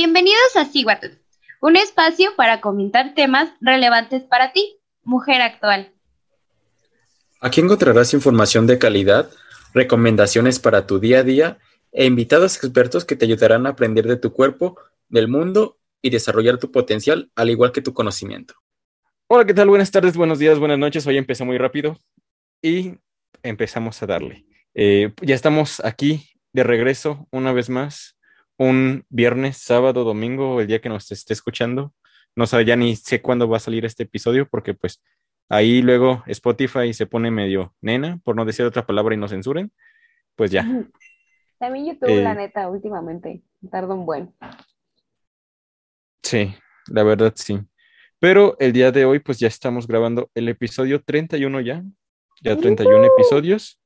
Bienvenidos a Siguatl, un espacio para comentar temas relevantes para ti, mujer actual. Aquí encontrarás información de calidad, recomendaciones para tu día a día e invitados expertos que te ayudarán a aprender de tu cuerpo, del mundo y desarrollar tu potencial, al igual que tu conocimiento. Hola, ¿qué tal? Buenas tardes, buenos días, buenas noches. Hoy empezó muy rápido y empezamos a darle. Eh, ya estamos aquí de regreso una vez más, un viernes, sábado, domingo, el día que nos esté escuchando. No sé, ya ni sé cuándo va a salir este episodio porque pues ahí luego Spotify se pone medio nena, por no decir otra palabra y no censuren. Pues ya. También YouTube, la eh, neta, últimamente, tarda un buen. Sí, la verdad sí. Pero el día de hoy, pues ya estamos grabando el episodio 31 ya, ya 31 episodios.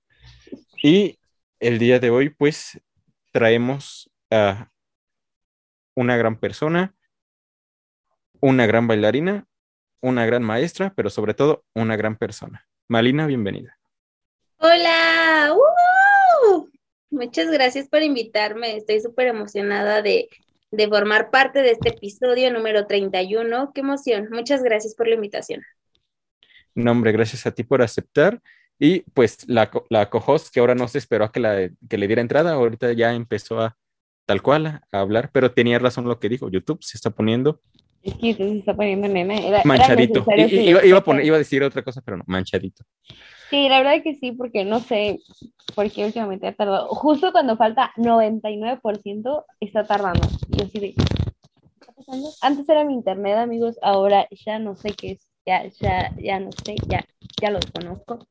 Y el día de hoy, pues traemos a una gran persona, una gran bailarina, una gran maestra, pero sobre todo una gran persona. Malina, bienvenida. Hola, muchas gracias por invitarme. Estoy súper emocionada de, de formar parte de este episodio número 31. Qué emoción. Muchas gracias por la invitación. No, hombre, gracias a ti por aceptar. Y pues la, la que ahora no se esperó a que, la, que le diera entrada, ahorita ya empezó a tal cual a hablar, pero tenía razón lo que dijo, YouTube se está poniendo. Es que se está poniendo nene. manchadito. iba, iba, a poner, iba a decir otra cosa, pero no, manchadito. Sí, la verdad que sí, porque no sé por qué últimamente ha tardado. Justo cuando falta 99% está tardando. Y así de, está pasando? Antes era mi internet, amigos, ahora ya no sé qué es. Ya, ya, ya no sé, ya, ya lo conozco.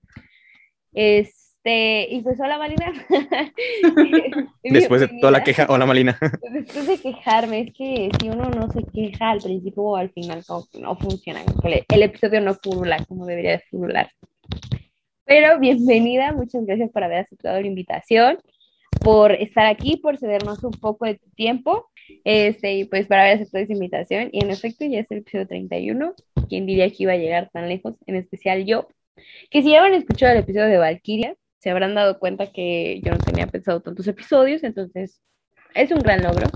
Este, y pues hola Malina. Después de toda la queja, hola Malina. Después de quejarme, es que si uno no se queja al principio o al final, no funciona. El, episodio no furula como debería de furular. Pero bienvenida, muchas gracias por haber aceptado la invitación, por estar aquí, por cedernos un poco de tu tiempo, este, y pues para haber aceptado esa invitación. Y en efecto, ya es el episodio 31. ¿Quién diría que iba a llegar tan lejos? En especial yo, que si ya han escuchado el episodio de Valkyria, se habrán dado cuenta que yo no tenía pensado tantos episodios, entonces es un gran logro.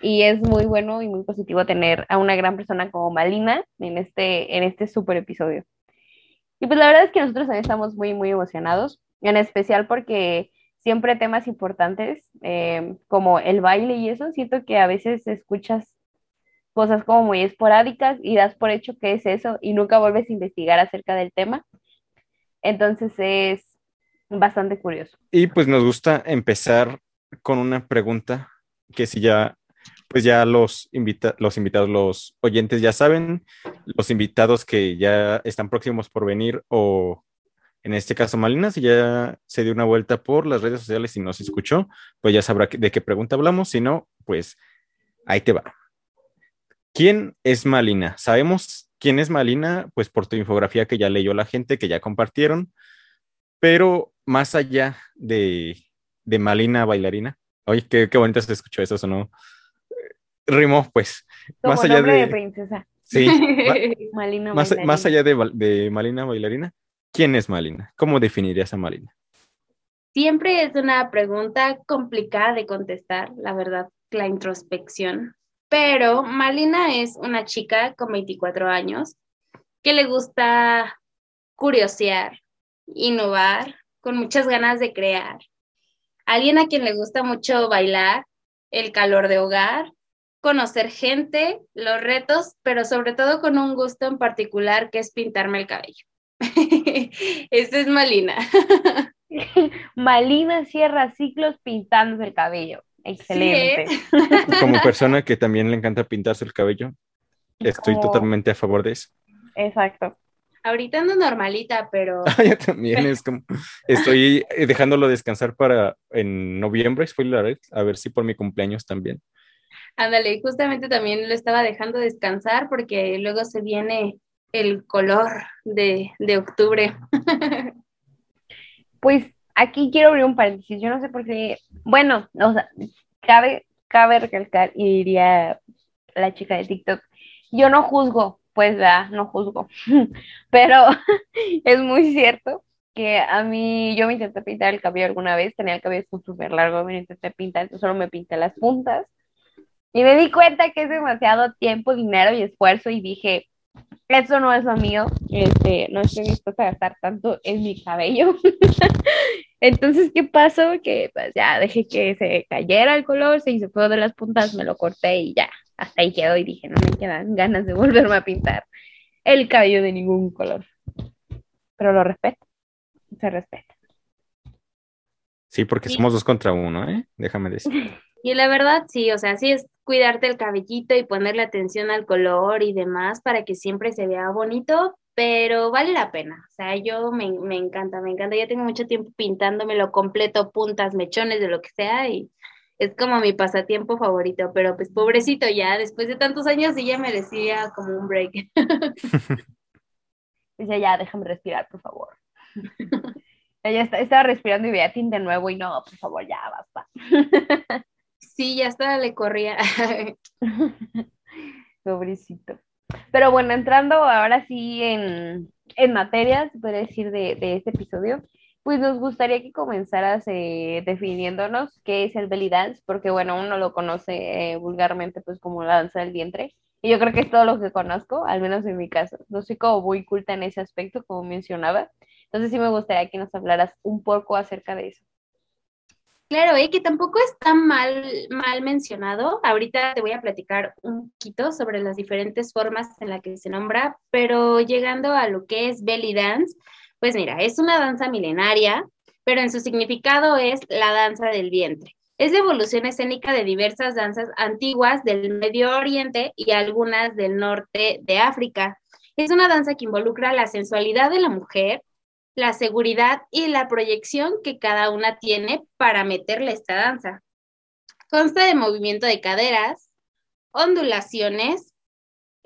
Y es muy bueno y muy positivo tener a una gran persona como Malina en este, en este super episodio. Y pues la verdad es que nosotros también estamos muy, muy emocionados, en especial porque siempre temas importantes eh, como el baile y eso, siento que a veces escuchas cosas como muy esporádicas y das por hecho que es eso y nunca vuelves a investigar acerca del tema. Entonces es bastante curioso. Y pues nos gusta empezar con una pregunta que si ya, pues ya los, los invitados, los oyentes ya saben, los invitados que ya están próximos por venir o en este caso Malina, si ya se dio una vuelta por las redes sociales y nos escuchó, pues ya sabrá de qué pregunta hablamos, si no, pues ahí te va. ¿Quién es Malina? Sabemos quién es Malina, pues por tu infografía que ya leyó la gente, que ya compartieron, pero más allá de, Malina bailarina, oye, qué, qué bonito se escuchó eso, ¿o no? Rimó, pues. más allá de, princesa. Sí. Malina más, más, allá de, de Malina bailarina, ¿quién es Malina? ¿Cómo definirías a Malina? Siempre es una pregunta complicada de contestar, la verdad, la introspección pero Malina es una chica con 24 años que le gusta curiosear, innovar, con muchas ganas de crear. Alguien a quien le gusta mucho bailar, el calor de hogar, conocer gente, los retos, pero sobre todo con un gusto en particular que es pintarme el cabello. Esa es Malina. Malina cierra ciclos pintándose el cabello. Excelente. Como persona que también le encanta pintarse el cabello, estoy totalmente a favor de eso. Exacto. Ahorita ando normalita, pero. Yo también es como. Estoy dejándolo descansar para en noviembre, spoiler a ver si por mi cumpleaños también. Ándale, justamente también lo estaba dejando descansar porque luego se viene el color de, de octubre. Pues aquí quiero abrir un paréntesis. Yo no sé por qué. Bueno, o sea, cabe, cabe recalcar y diría la chica de TikTok, yo no juzgo, pues ya, no juzgo, pero es muy cierto que a mí, yo me intenté pintar el cabello alguna vez, tenía el cabello súper largo, me intenté pintar, solo me pinté las puntas, Y me di cuenta que es demasiado tiempo, dinero y esfuerzo y dije, eso no es lo mío, este, no estoy dispuesta a gastar tanto en mi cabello. Entonces, ¿qué pasó? Que pues ya dejé que se cayera el color, se hizo feo de las puntas, me lo corté y ya, hasta ahí quedó y dije, no me quedan ganas de volverme a pintar el cabello de ningún color. Pero lo respeto, se respeta. Sí, porque Sí. somos dos contra uno, ¿eh? Déjame decir. Y la verdad, sí, o sea, sí es cuidarte el cabellito y ponerle atención al color y demás para que siempre se vea bonito, pero vale la pena. O sea, yo me, me encanta, me encanta. Ya tengo mucho tiempo pintándomelo completo, puntas, mechones, de lo que sea, y es como mi pasatiempo favorito, pero pues pobrecito ya, después de tantos años sí ya merecía como un break. Dice, ya, déjame respirar, por favor. Ella está- estaba respirando y veía tinte nuevo y no, por favor, ya, basta. Sí, ya hasta le corría. Pobrecito. Pero bueno, entrando ahora sí en, en materia, se puede decir, de, de este episodio, pues nos gustaría que comenzaras eh, definiéndonos qué es el belly dance, porque bueno, uno lo conoce eh, vulgarmente pues como la danza del vientre, y yo creo que es todo lo que conozco, al menos en mi caso. No soy como muy culta en ese aspecto, como mencionaba. Entonces sí me gustaría que nos hablaras un poco acerca de eso. Claro, eh, que tampoco está mal, mal mencionado. Ahorita te voy a platicar un poquito sobre las diferentes formas en las que se nombra, pero llegando a lo que es belly dance, pues mira, es una danza milenaria, pero en su significado es la danza del vientre. Es la evolución escénica de diversas danzas antiguas del Medio Oriente y algunas del norte de África. Es una danza que involucra la sensualidad de la mujer, la seguridad y la proyección que cada una tiene para meterle esta danza. Consta de movimiento de caderas, ondulaciones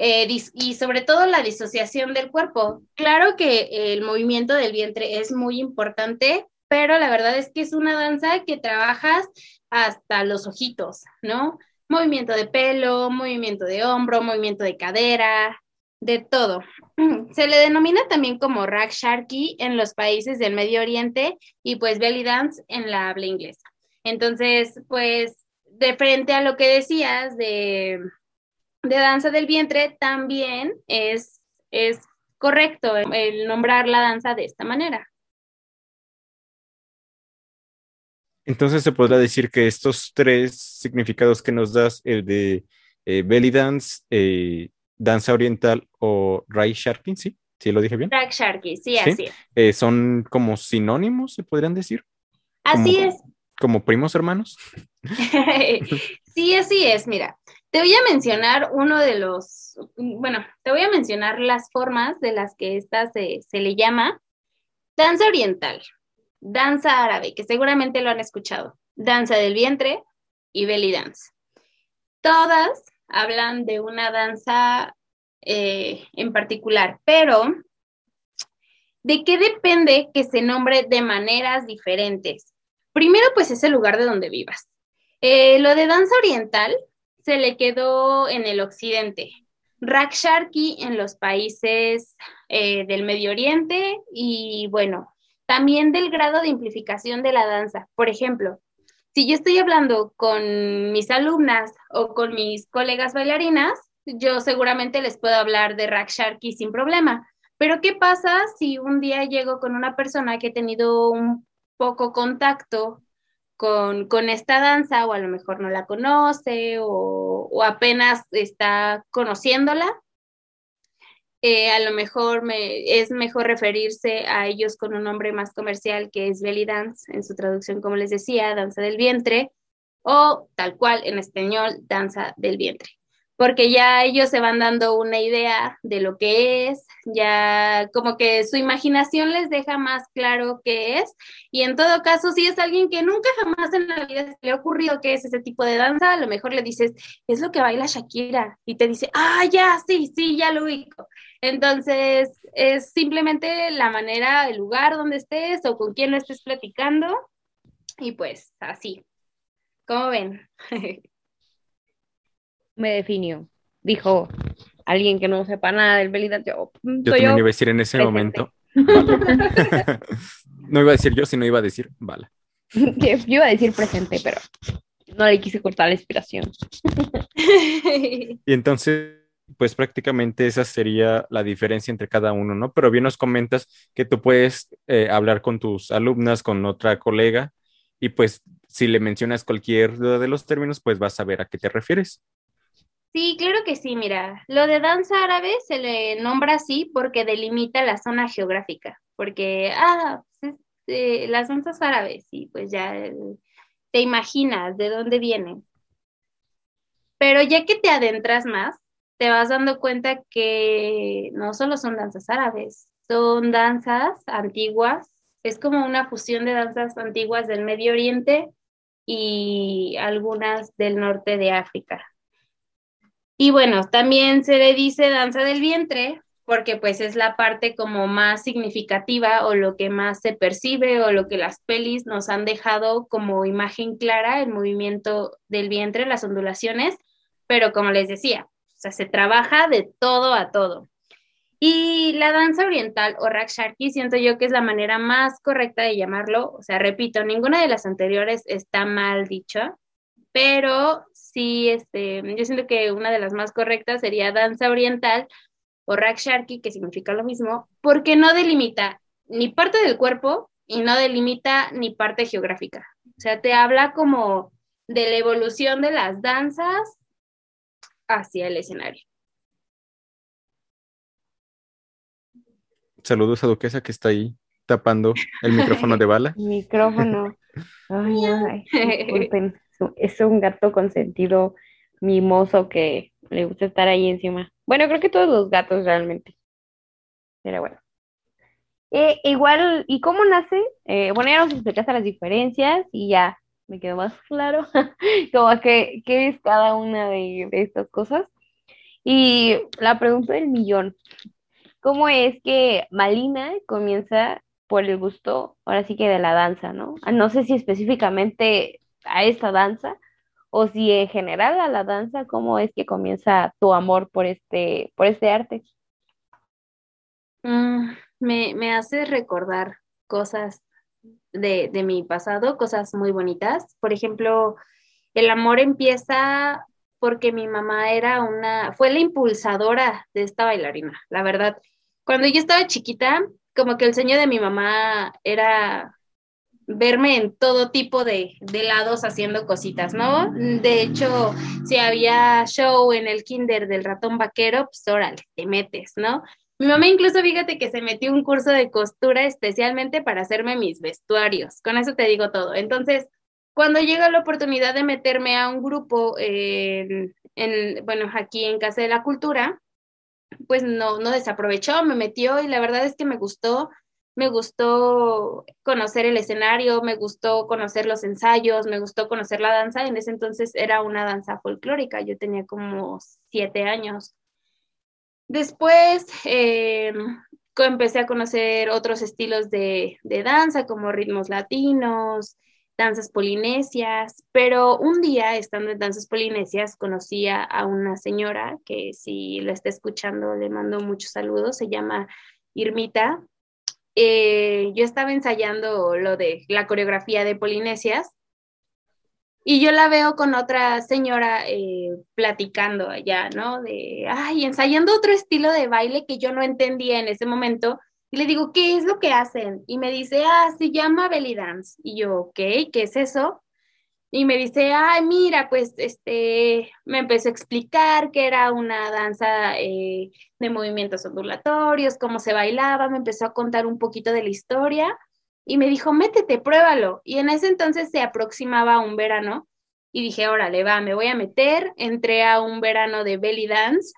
eh, y sobre todo la disociación del cuerpo. Claro que el movimiento del vientre es muy importante, pero la verdad es que es una danza que trabajas hasta los ojitos, ¿no? Movimiento de pelo, movimiento de hombro, movimiento de cadera, de todo. Se le denomina también como rag sharky en los países del Medio Oriente y pues belly dance en la habla inglesa. Entonces, pues de frente a lo que decías de, de danza del vientre, también es, es correcto el nombrar la danza de esta manera. Entonces se podrá decir que estos tres significados que nos das, el de eh, belly dance, eh, danza oriental o rai sharking, ¿sí? ¿Sí lo dije bien? Rag sharky, sí, Sí. así es. Eh, son como sinónimos, se podrían decir, Así Como- es. como primos hermanos. Sí, así es. Mira, te voy a mencionar uno de los, bueno, te voy a mencionar las formas de las que esta se, se le llama danza oriental, danza árabe, que seguramente lo han escuchado, danza del vientre y belly dance. Todas hablan de una danza eh, en particular, pero ¿de qué depende que se nombre de maneras diferentes? Primero, pues es el lugar de donde vivas. Eh, lo de danza oriental se le quedó en el occidente. Raksharki en los países eh, del Medio Oriente y bueno, también del grado de implicación de la danza. Por ejemplo, si yo estoy hablando con mis alumnas o con mis colegas bailarinas, yo seguramente les puedo hablar de Raksharki sin problema. Pero ¿qué pasa si un día llego con una persona que he tenido un poco contacto con, con esta danza o a lo mejor no la conoce o, o apenas está conociéndola? Eh, a lo mejor me, es mejor referirse a ellos con un nombre más comercial que es belly dance, en su traducción, como les decía, danza del vientre, o tal cual en español, danza del vientre porque ya ellos se van dando una idea de lo que es, ya como que su imaginación les deja más claro qué es, y en todo caso, si es alguien que nunca jamás en la vida se le ha ocurrido qué es ese tipo de danza, a lo mejor le dices, es lo que baila Shakira, y te dice, ah, ya, sí, sí, ya lo ubico. Entonces, es simplemente la manera, el lugar donde estés o con quién lo estés platicando, y pues así. ¿Cómo ven? Me definió. Dijo alguien que no sepa nada del belly dance. Yo, mm, Yo soy también iba a decir en ese presente. momento. No iba a decir yo, sino iba a decir bala. Que yo iba a decir presente, pero no le quise cortar la inspiración. Y entonces, pues prácticamente esa sería la diferencia entre cada uno, ¿no? Pero bien nos comentas que tú puedes eh, hablar con tus alumnas, con otra colega, y pues si le mencionas cualquier de los términos, pues vas a ver a qué te refieres. Sí, claro que sí, mira, lo de danza árabe se le nombra así porque delimita la zona geográfica, porque, ah, pues, este, las danzas árabes, y pues ya te imaginas de dónde vienen. Pero ya que te adentras más, te vas dando cuenta que no solo son danzas árabes, son danzas antiguas, es como una fusión de danzas antiguas del Medio Oriente y algunas del norte de África. Y bueno, también se le dice danza del vientre porque pues es la parte como más significativa o lo que más se percibe o lo que las pelis nos han dejado como imagen clara, el movimiento del vientre, las ondulaciones, pero como les decía, o sea, se trabaja de todo a todo. Y la danza oriental o Raksharki siento yo que es la manera más correcta de llamarlo, o sea, repito, ninguna de las anteriores está mal dicha, pero sí, este, yo siento que una de las más correctas sería danza oriental o raksharki, que significa lo mismo, porque no delimita ni parte del cuerpo y no delimita ni parte geográfica. O sea, te habla como de la evolución de las danzas hacia el escenario. Saludos a Duquesa que está ahí tapando el micrófono de bala. Micrófono. Ay, ay, disculpen es un gato consentido mimoso que le gusta estar ahí encima. Bueno, creo que todos los gatos realmente. Pero bueno. Eh, igual, ¿y cómo nace? Eh, bueno, ya nos explicaste las diferencias y ya me quedó más claro como que qué es cada una de, de estas cosas. Y la pregunta del millón, ¿cómo es que Malina comienza por el gusto, ahora sí que de la danza, ¿no? No sé si específicamente a esta danza o si en general a la danza, cómo es que comienza tu amor por este, por este arte. Mm, me, me, hace recordar cosas de, de mi pasado, cosas muy bonitas. Por ejemplo, el amor empieza porque mi mamá era una, fue la impulsadora de esta bailarina, la verdad. Cuando yo estaba chiquita, como que el sueño de mi mamá era verme en todo tipo de, lados haciendo cositas, ¿no? De hecho, si había show en el kinder del ratón vaquero, pues órale, te metes, ¿no? Mi mamá incluso, fíjate que se metió un curso de costura especialmente para hacerme mis vestuarios. Con eso te digo todo. Entonces, cuando llega la oportunidad de meterme a un grupo, en, bueno, aquí en Casa de la Cultura, pues no, no desaprovechó, me metió y la verdad es que me gustó me gustó conocer el escenario, me gustó conocer los ensayos, me gustó conocer la danza. En ese entonces era una danza folclórica, yo tenía como siete años. Después eh, empecé a conocer otros estilos de, de danza, como ritmos latinos, danzas polinesias, pero un día estando en danzas polinesias conocí a una señora que si la está escuchando le mando muchos saludos, se llama Irmita, eh, yo estaba ensayando lo de la coreografía de Polinesias y yo la veo con otra señora eh, platicando allá, ¿no? De, ay, ensayando otro estilo de baile que yo no entendía en ese momento. Y le digo, ¿qué es lo que hacen? Y me dice, ah, se llama belly dance. Y yo, ok, ¿qué es eso? Y me dice, ay, mira, pues este, me empezó a explicar que era una danza eh, de movimientos ondulatorios, cómo se bailaba, me empezó a contar un poquito de la historia y me dijo, métete, pruébalo. Y en ese entonces se aproximaba un verano y dije, órale, va, me voy a meter, entré a un verano de belly dance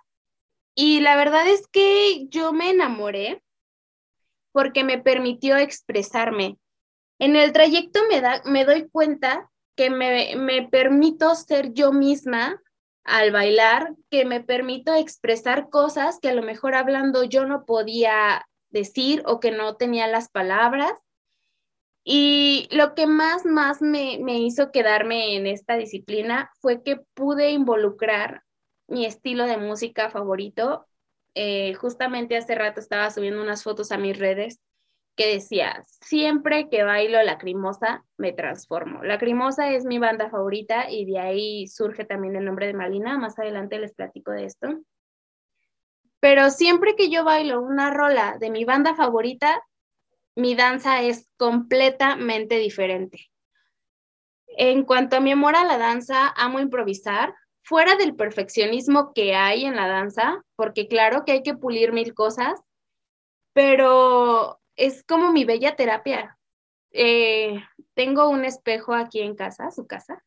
y la verdad es que yo me enamoré porque me permitió expresarme. En el trayecto me, da, me doy cuenta que me, me permito ser yo misma al bailar, que me permito expresar cosas que a lo mejor hablando yo no podía decir o que no tenía las palabras. Y lo que más, más me, me hizo quedarme en esta disciplina fue que pude involucrar mi estilo de música favorito. Eh, justamente hace rato estaba subiendo unas fotos a mis redes que decía, siempre que bailo Lacrimosa me transformo. Lacrimosa es mi banda favorita y de ahí surge también el nombre de Malina. Más adelante les platico de esto. Pero siempre que yo bailo una rola de mi banda favorita, mi danza es completamente diferente. En cuanto a mi amor a la danza, amo improvisar, fuera del perfeccionismo que hay en la danza, porque claro que hay que pulir mil cosas, pero es como mi bella terapia. Eh, tengo un espejo aquí en casa, su casa,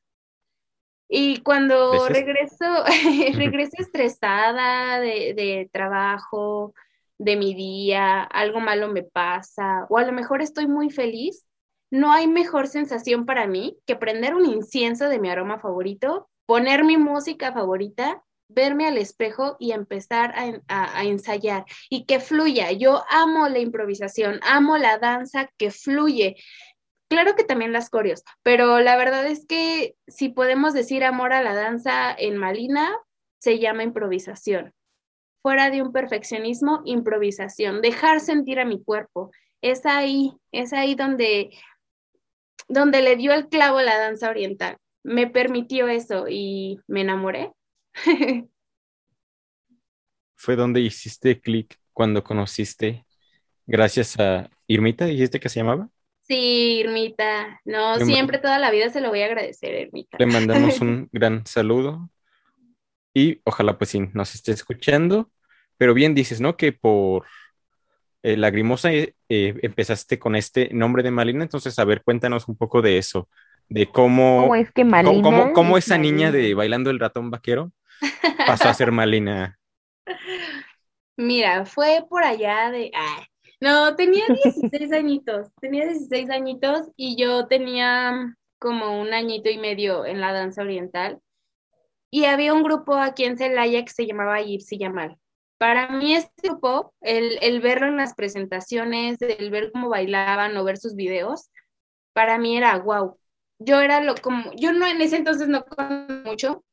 y cuando regreso, regreso estresada de, de, trabajo, de mi día, algo malo me pasa, o a lo mejor estoy muy feliz, no hay mejor sensación para mí que prender un incienso de mi aroma favorito, poner mi música favorita verme al espejo y empezar a, ensayar y que fluya. Yo amo la improvisación, amo la danza que fluye. Claro que también las coreos, pero la verdad es que si podemos decir amor a la danza en Malina, se llama improvisación. Fuera de un perfeccionismo, improvisación, dejar sentir a mi cuerpo. Es ahí, es ahí donde, donde le dio el clavo la danza oriental. Me permitió eso y me enamoré Fue donde hiciste clic cuando conociste, gracias a Irmita, dijiste que se llamaba. Sí, Irmita. No, siempre toda la vida se lo voy a agradecer, Irmita. Le mandamos un gran saludo y ojalá pues sí nos esté escuchando. Pero bien dices, ¿no? Que por eh, Lagrimosa eh, empezaste con este nombre de Malina, entonces a ver, cuéntanos un poco de eso, de cómo, ¿Cómo es que Malina cómo, cómo esa niña de bailando el ratón vaquero pasó a ser Malina? Mira, fue por allá de... no, tenía 16 añitos, tenía 16 añitos y yo tenía como un añito y medio en la danza oriental. Y había un grupo aquí en Celaya que se llamaba Gypsy Yamal. Para mí este grupo, el, el verlo en las presentaciones, el ver cómo bailaban o ver sus videos, para mí era wow. Yo era lo como, yo no en ese entonces no conocía mucho,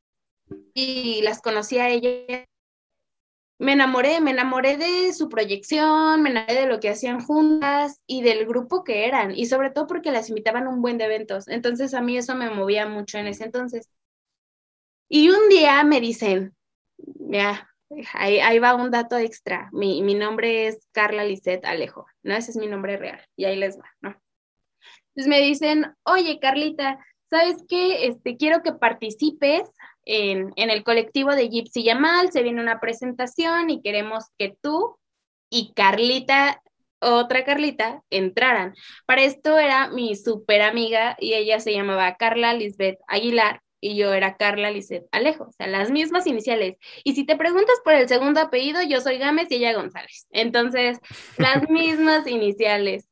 y las conocí a ella. Me enamoré, me enamoré de su proyección, me enamoré de lo que hacían juntas y del grupo que eran, y sobre todo porque las invitaban a un buen de eventos. Entonces a mí eso me movía mucho en ese entonces. Y un día me dicen, ya, ahí, ahí, va un dato extra, mi, mi nombre es Carla Lisette Alejo, ¿no? Ese es mi nombre real, y ahí les va, ¿no? Entonces me dicen, oye Carlita, ¿sabes qué? Este, quiero que participes en, el colectivo de Gypsy Yamal, se viene una presentación y queremos que tú y Carlita, otra Carlita, entraran. Para esto era mi super amiga y ella se llamaba Carla Lisbeth Aguilar y yo era Carla Lisbeth Alejo, o sea, las mismas iniciales. Y si te preguntas por el segundo apellido, yo soy Gámez y ella González. Entonces, las mismas iniciales.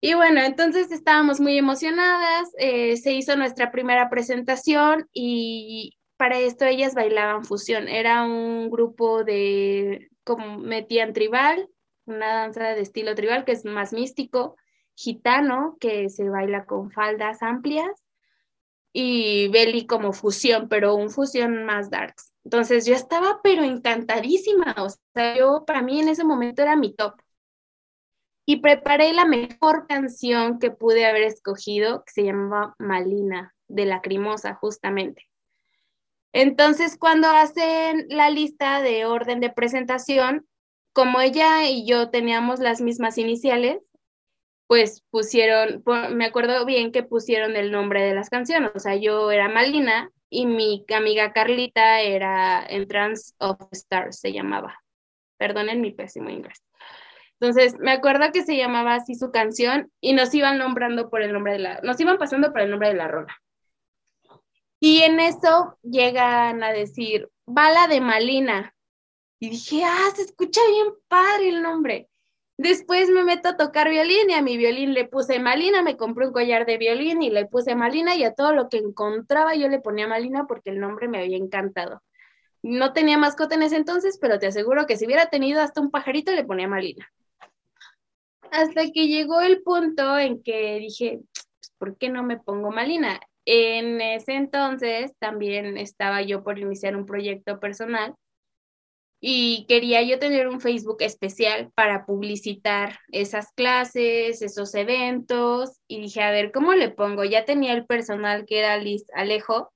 Y bueno, entonces estábamos muy emocionadas, eh, se hizo nuestra primera presentación y para esto ellas bailaban fusión. Era un grupo de, como metían tribal, una danza de estilo tribal que es más místico, gitano, que se baila con faldas amplias, y belly como fusión, pero un fusión más darks. Entonces yo estaba pero encantadísima, o sea, yo para mí en ese momento era mi top y preparé la mejor canción que pude haber escogido, que se llamaba Malina, de Lacrimosa, justamente. Entonces, cuando hacen la lista de orden de presentación, como ella y yo teníamos las mismas iniciales, pues pusieron, me acuerdo bien que pusieron el nombre de las canciones, o sea, yo era Malina y mi amiga Carlita era Entrance of Stars, se llamaba. Perdonen mi pésimo inglés. Entonces, me acuerdo que se llamaba así su canción y nos iban nombrando por el nombre de la, nos iban pasando por el nombre de la rola. Y en eso llegan a decir, Bala de Malina. Y dije, ah, se escucha bien padre el nombre. Después me meto a tocar violín y a mi violín le puse Malina, me compré un collar de violín y le puse Malina y a todo lo que encontraba yo le ponía Malina porque el nombre me había encantado. No tenía mascota en ese entonces, pero te aseguro que si hubiera tenido hasta un pajarito le ponía Malina hasta que llegó el punto en que dije, pues, ¿por qué no me pongo Malina? En ese entonces también estaba yo por iniciar un proyecto personal y quería yo tener un Facebook especial para publicitar esas clases, esos eventos y dije, a ver, ¿cómo le pongo? Ya tenía el personal que era Liz Alejo.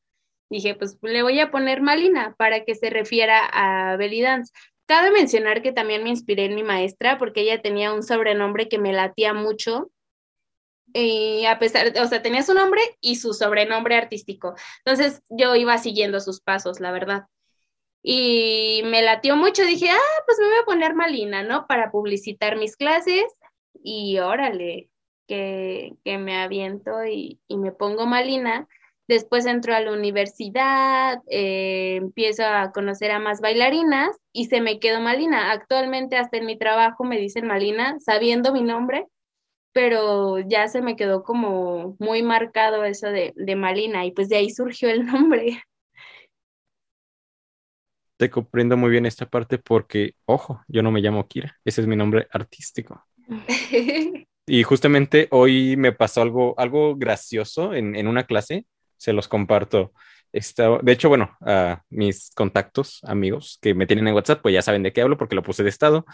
Dije, pues le voy a poner Malina para que se refiera a Belly Dance. Cabe mencionar que también me inspiré en mi maestra porque ella tenía un sobrenombre que me latía mucho. Y a pesar, o sea, tenía su nombre y su sobrenombre artístico. Entonces yo iba siguiendo sus pasos, la verdad y me latió mucho. Dije, ah, pues me voy a poner Malina, ¿no? Para publicitar mis clases y órale, que, que me aviento y, y, me pongo Malina. Después entro a la universidad, eh, empiezo a conocer a más bailarinas y se me quedó Malina. Actualmente hasta en mi trabajo me dicen Malina, sabiendo mi nombre, pero ya se me quedó como muy marcado eso de, de Malina y pues de ahí surgió el nombre te comprendo muy bien esta parte porque, ojo, yo no me llamo Kira, ese es mi nombre artístico. y justamente hoy me pasó algo, algo gracioso en, en una clase, se los comparto. Está, de hecho, bueno, a mis contactos, amigos que me tienen en WhatsApp, pues ya saben de qué hablo porque lo puse de estado.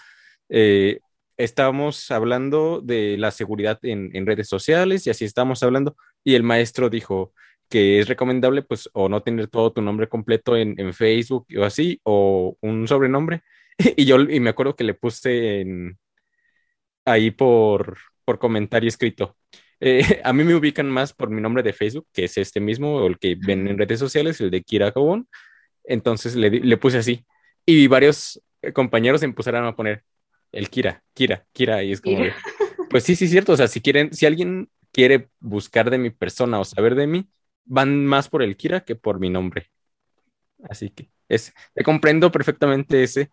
Eh, estábamos hablando de la seguridad en, en, redes sociales y así estábamos hablando y el maestro dijo, que es recomendable, pues, o no tener todo tu nombre completo en, Facebook o así, o un sobrenombre. y yo, y me acuerdo que le puse en, ahí por, por comentario escrito. Eh, a mí me ubican más por mi nombre de Facebook, que es este mismo, o el que ven en redes sociales, el de Kira Cobón. Entonces le, le puse así. Y varios compañeros empezaron a poner el Kira, Kira, Kira, y es como, pues sí, sí, cierto. O sea, si quieren, si alguien quiere buscar de mi persona o saber de mí, van más por el Kira que por mi nombre. Así que es, te comprendo perfectamente ese.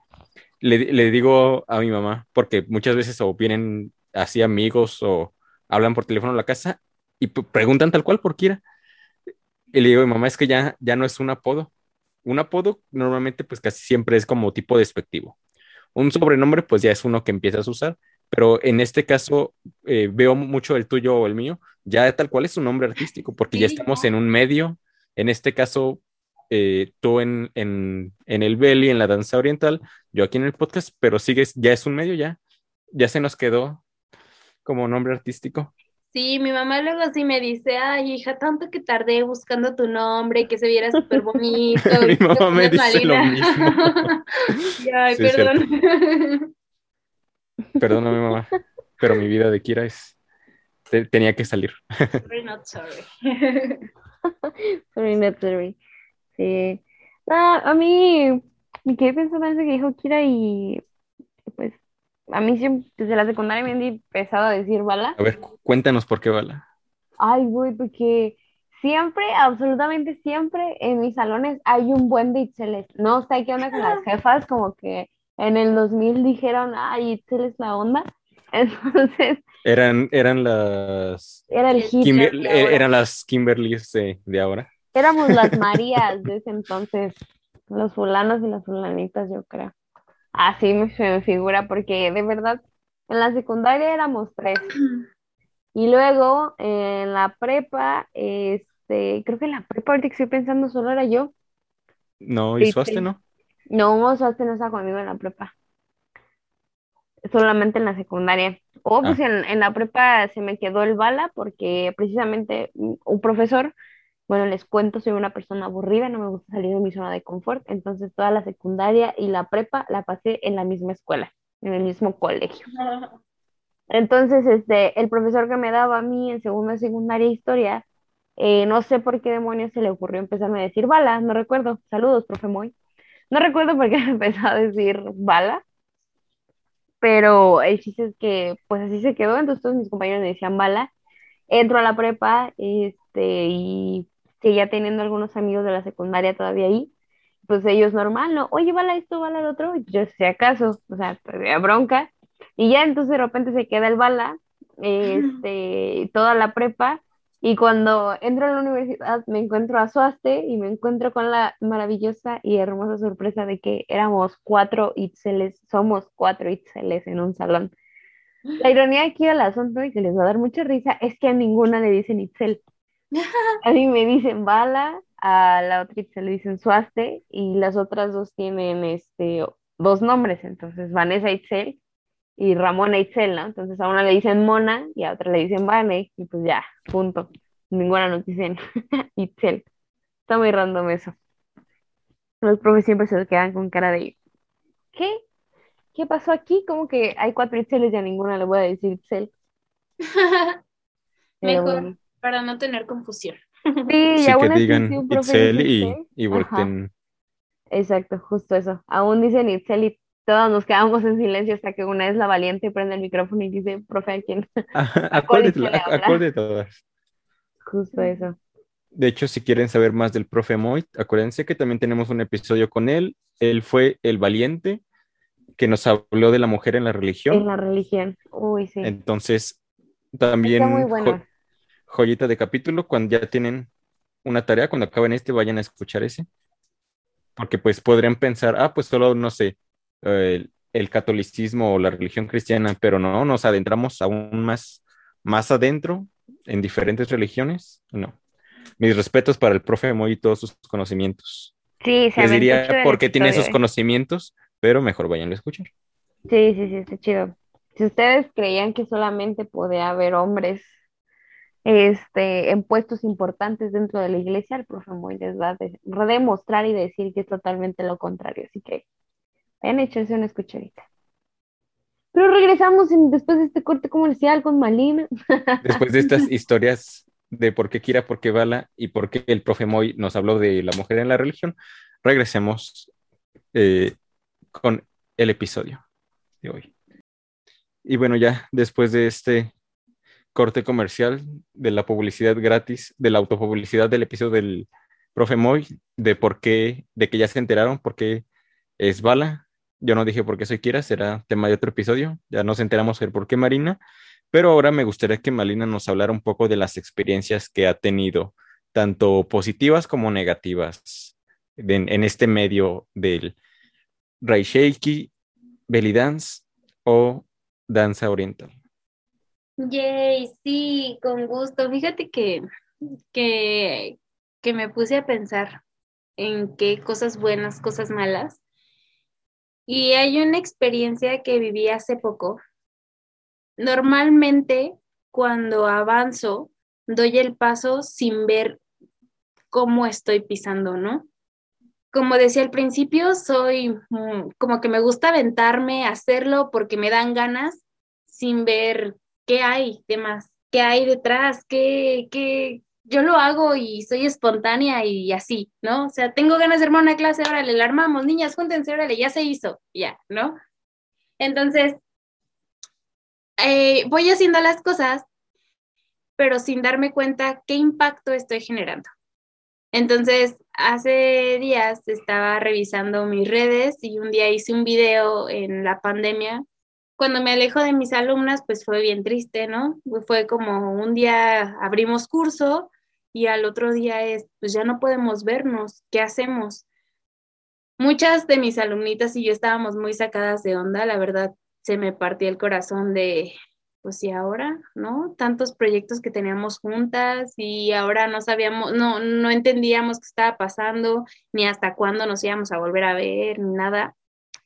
Le, digo a mi mamá, porque muchas veces o vienen así amigos o hablan por teléfono a la casa y preguntan tal cual por Kira. Y le digo mamá, es que ya, ya no es un apodo. Un apodo normalmente pues casi siempre es como tipo despectivo. Un sobrenombre pues ya es uno que empiezas a usar, pero en este caso eh, veo mucho el tuyo o el mío, ya tal cual es un nombre artístico, porque ya estamos en un medio, en este caso eh, tú en, en, en, el belly, en la danza oriental, yo aquí en el podcast, pero sigues, ya es un medio ya, ya se nos quedó como nombre artístico. Sí, mi mamá luego sí me dice, ay, hija, tanto que tardé buscando tu nombre, que se viera súper bonito. mi mamá me dice lo mismo. ay, perdón. Perdóname, mamá, pero mi vida de Kira es. tenía que salir. Sorry, not sorry. sorry, not sorry. Sí. a mí me quedé pensando en eso que dijo Kira y a mí siempre, desde la secundaria me han empezado a decir bala. A ver, cuéntanos por qué bala. Ay, güey, porque siempre, absolutamente siempre en mis salones hay un buen de Itzeles. No sé qué onda con las jefas, como que en el 2000 dijeron, ay, Itzel es la onda. Entonces. Eran, eran las. Era el eh, eran las Kimberlys de, de, ahora. Éramos las Marías de ese entonces. Los fulanos y las fulanitas, yo creo. Así me, me figura, porque de verdad, en la secundaria éramos tres. Y luego en la prepa, este, creo que en la prepa, ahorita que estoy pensando, solo era yo. No, y Suaste, ¿no? No, Suaste no estaba conmigo en la prepa. Solamente en la secundaria. O pues ah. en, en, la prepa se me quedó el bala porque precisamente un profesor, bueno, les cuento, soy una persona aburrida, no me gusta salir de mi zona de confort, entonces toda la secundaria y la prepa la pasé en la misma escuela, en el mismo colegio. Entonces, este, el profesor que me daba a mí en segunda secundaria historia, eh, no sé por qué demonios se le ocurrió empezarme a decir bala, no recuerdo. Saludos, profe Moy. No recuerdo por qué empezó a decir bala, pero el chiste es que pues así se quedó, entonces todos mis compañeros me decían bala. Entro a la prepa este, y seguía teniendo algunos amigos de la secundaria todavía ahí, pues ellos normal, ¿no? Oye, bala esto, bala lo otro, y yo si acaso, o sea, había bronca, y ya entonces de repente se queda el bala, este, toda la prepa, y cuando entro a la universidad me encuentro a Suaste y me encuentro con la maravillosa y hermosa sorpresa de que éramos cuatro Itzeles, somos cuatro Itzeles en un salón. La ironía aquí del asunto y que les va a dar mucha risa es que a ninguna le dicen Itzel. A mí me dicen Bala, a la otra Itzel le dicen Suaste y las otras dos tienen este dos nombres, entonces Vanessa Itzel y Ramona Itzel, ¿no? Entonces a una le dicen Mona y a otra le dicen Vane y pues ya, punto. Ninguna nos dicen Itzel. Está muy random eso. Los profes siempre se quedan con cara de ¿qué? ¿Qué pasó aquí? Como que hay cuatro Itzeles y a ninguna le voy a decir Itzel. Mejor, bueno. Para no tener confusión. Sí, y Sí, que aún así, digan Itzel dice y, y volten. Exacto, justo eso. Aún dicen Itzel y todos nos quedamos en silencio hasta que una es la valiente prende el micrófono y dice, profe, ¿a quién? ¿A cuál cuál de, Itzel le a- a habla? cuál de todas? Justo eso. De hecho, si quieren saber más del profe Moy, acuérdense que también tenemos un episodio con él. Él fue el valiente que nos habló de la mujer en la En religión. la religión. Uy, sí. Entonces, también Está muy bueno. Joyita de capítulo, cuando ya tienen una tarea, cuando acaben este, vayan a escuchar ese. Porque pues podrían pensar, ah, pues solo, no sé, eh, el, el catolicismo o la religión cristiana, pero no, nos adentramos aún más, más adentro en diferentes religiones. No. Mis respetos para el profe Moy y todos sus conocimientos. Sí, se Les diría el porque tiene esos conocimientos, pero mejor vayan a escuchar. Sí, sí, sí, está chido. Si ustedes creían que solamente podía haber hombres este, en puestos importantes dentro de la iglesia, el profe Moy les va a de- demostrar y decir que es totalmente lo contrario. Así que vayan a echarse una escuchadita. Pero regresamos en- después de este corte comercial con Malina. Después de estas historias de por qué Kira, por qué Bala y por qué el profe Moy nos habló de la mujer en la religión, regresemos eh, con el episodio de hoy. Y bueno, ya después de este corte comercial de la publicidad gratis, de la autopublicidad del episodio del profe Moy, de por qué, de que ya se enteraron por qué es Bala. Yo no dije por qué soy Kira, será tema de otro episodio. Ya nos enteramos el por qué Marina. Pero ahora me gustaría que Malina nos hablara un poco de las experiencias que ha tenido, tanto positivas como negativas, en, este medio del Raisheiki, belly dance o danza oriental. Yay, sí, con gusto. Fíjate que, que, que me puse a pensar en qué cosas buenas, cosas malas. Y hay una experiencia que viví hace poco. Normalmente, cuando avanzo, doy el paso sin ver cómo estoy pisando, ¿no? Como decía al principio, soy mm, como que me gusta aventarme, hacerlo porque me dan ganas sin ver qué hay de más, qué hay detrás, qué, qué, yo lo hago y soy espontánea y así, ¿no? O sea, tengo ganas de armar una clase, órale, la armamos, niñas, júntense, órale, ya se hizo, ya, ¿no? Entonces, eh, voy haciendo las cosas, pero sin darme cuenta qué impacto estoy generando. Entonces, hace días estaba revisando mis redes y un día hice un video en la pandemia. Cuando me alejo de mis alumnas, pues fue bien triste, ¿no? Fue como un día abrimos curso y al otro día es, pues ya no podemos vernos, ¿qué hacemos? Muchas de mis alumnitas y yo estábamos muy sacadas de onda, la verdad, se me partía el corazón de, pues y ahora, ¿no? Tantos proyectos que teníamos juntas y ahora no sabíamos, no, no entendíamos qué estaba pasando, ni hasta cuándo nos íbamos a volver a ver, ni nada.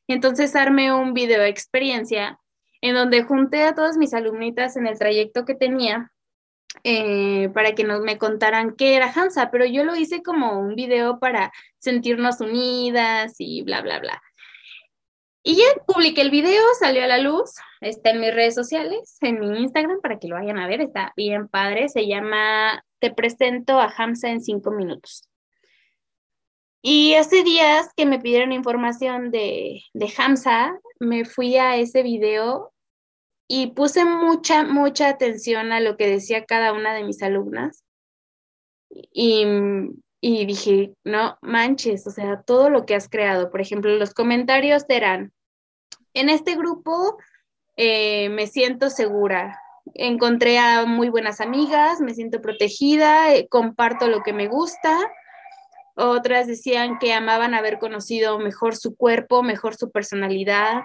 Entonces armé un video experiencia en donde junté a todas mis alumnitas en el trayecto que tenía eh, para que nos me contaran qué era Hansa, pero yo lo hice como un video para sentirnos unidas y bla, bla, bla. Y ya publiqué el video, salió a la luz, está en mis redes sociales, en mi Instagram, para que lo vayan a ver, está bien padre, se llama Te presento a Hamza en cinco minutos. Y hace días que me pidieron información de, de Hamza, me fui a ese video y puse mucha, mucha atención a lo que decía cada una de mis alumnas. Y, y dije, no manches, o sea, todo lo que has creado. Por ejemplo, los comentarios eran, en este grupo eh, me siento segura, encontré a muy buenas amigas, me siento protegida, eh, comparto lo que me gusta. Otras decían que amaban haber conocido mejor su cuerpo, mejor su personalidad,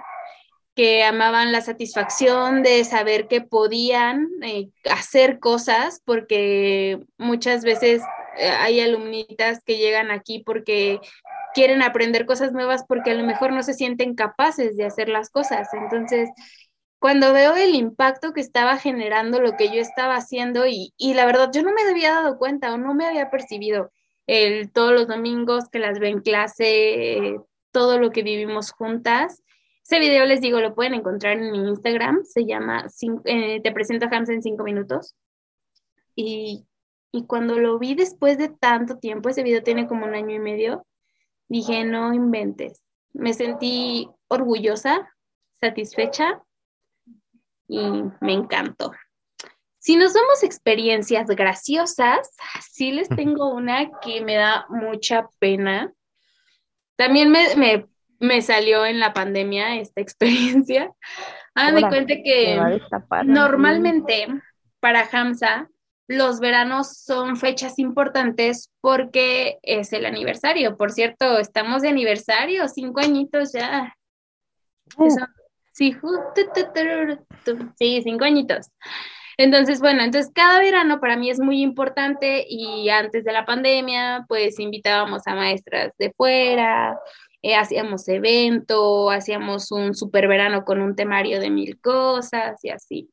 que amaban la satisfacción de saber que podían eh, hacer cosas, porque muchas veces eh, hay alumnitas que llegan aquí porque quieren aprender cosas nuevas porque a lo mejor no se sienten capaces de hacer las cosas. Entonces, cuando veo el impacto que estaba generando lo que yo estaba haciendo y, y la verdad yo no me había dado cuenta o no me había percibido el, todos los domingos que las ven en clase, todo lo que vivimos juntas. Ese video les digo, lo pueden encontrar en mi Instagram, se llama eh, Te presento a Hams en cinco minutos. Y, y cuando lo vi después de tanto tiempo, ese video tiene como un año y medio, dije, no inventes. Me sentí orgullosa, satisfecha y me encantó. Si no somos experiencias graciosas, sí les tengo una que me da mucha pena. También me, me, salió en la pandemia esta experiencia. Hagan de cuenta que normalmente para Hamza los veranos son fechas importantes porque es el aniversario. Por cierto, estamos de aniversario, cinco añitos ya. Uh. sí, sí, cinco añitos. Entonces, bueno, entonces cada verano para mí es muy importante y antes de la pandemia, pues invitábamos a maestras de fuera, eh, hacíamos evento, hacíamos un super verano con un temario de mil cosas y así.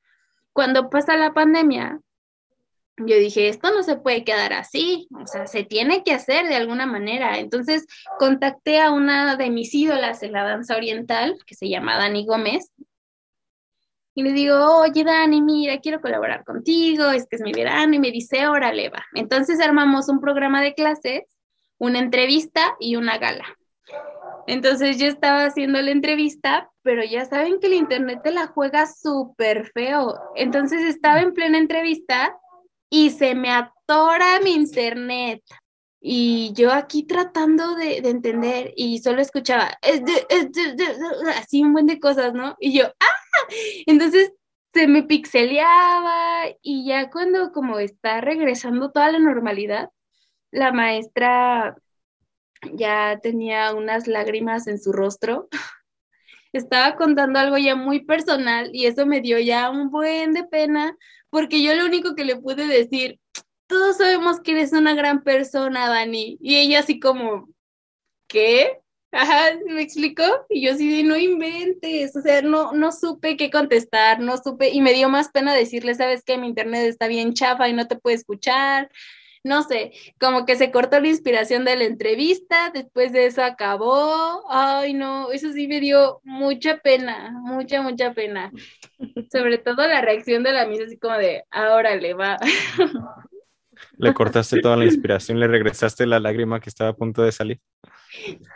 Cuando pasa la pandemia, yo dije, esto no se puede quedar así, o sea, se tiene que hacer de alguna manera. Entonces contacté a una de mis ídolas en la danza oriental, que se llama Dani Gómez, y le digo, oye Dani, mira, quiero colaborar contigo, es que es mi verano, y me dice, órale, va. Entonces armamos un programa de clases, una entrevista y una gala. Entonces yo estaba haciendo la entrevista, pero ya saben que el internet te la juega súper feo. Entonces estaba en plena entrevista y se me atora mi internet. Y yo aquí tratando de, entender y solo escuchaba así un buen de cosas, ¿no? Y yo, ¡ah! Entonces se me pixeleaba y ya cuando como está regresando toda la normalidad, la maestra ya tenía unas lágrimas en su rostro. Estaba contando algo ya muy personal y eso me dio ya un buen de pena porque yo lo único que le pude decir, todos sabemos que eres una gran persona, Dani. Y ella así como, ¿qué? Ajá, me explicó y yo así de no inventes, o sea, no, no supe qué contestar, no supe, y me dio más pena decirle, sabes que mi internet está bien chafa y no te puede escuchar, no sé, como que se cortó la inspiración de la entrevista, después de eso acabó, ay no, eso sí me dio mucha pena, mucha, mucha pena, sobre todo la reacción de la misa, así como de, ahora le va. Le cortaste toda la inspiración, le regresaste la lágrima que estaba a punto de salir.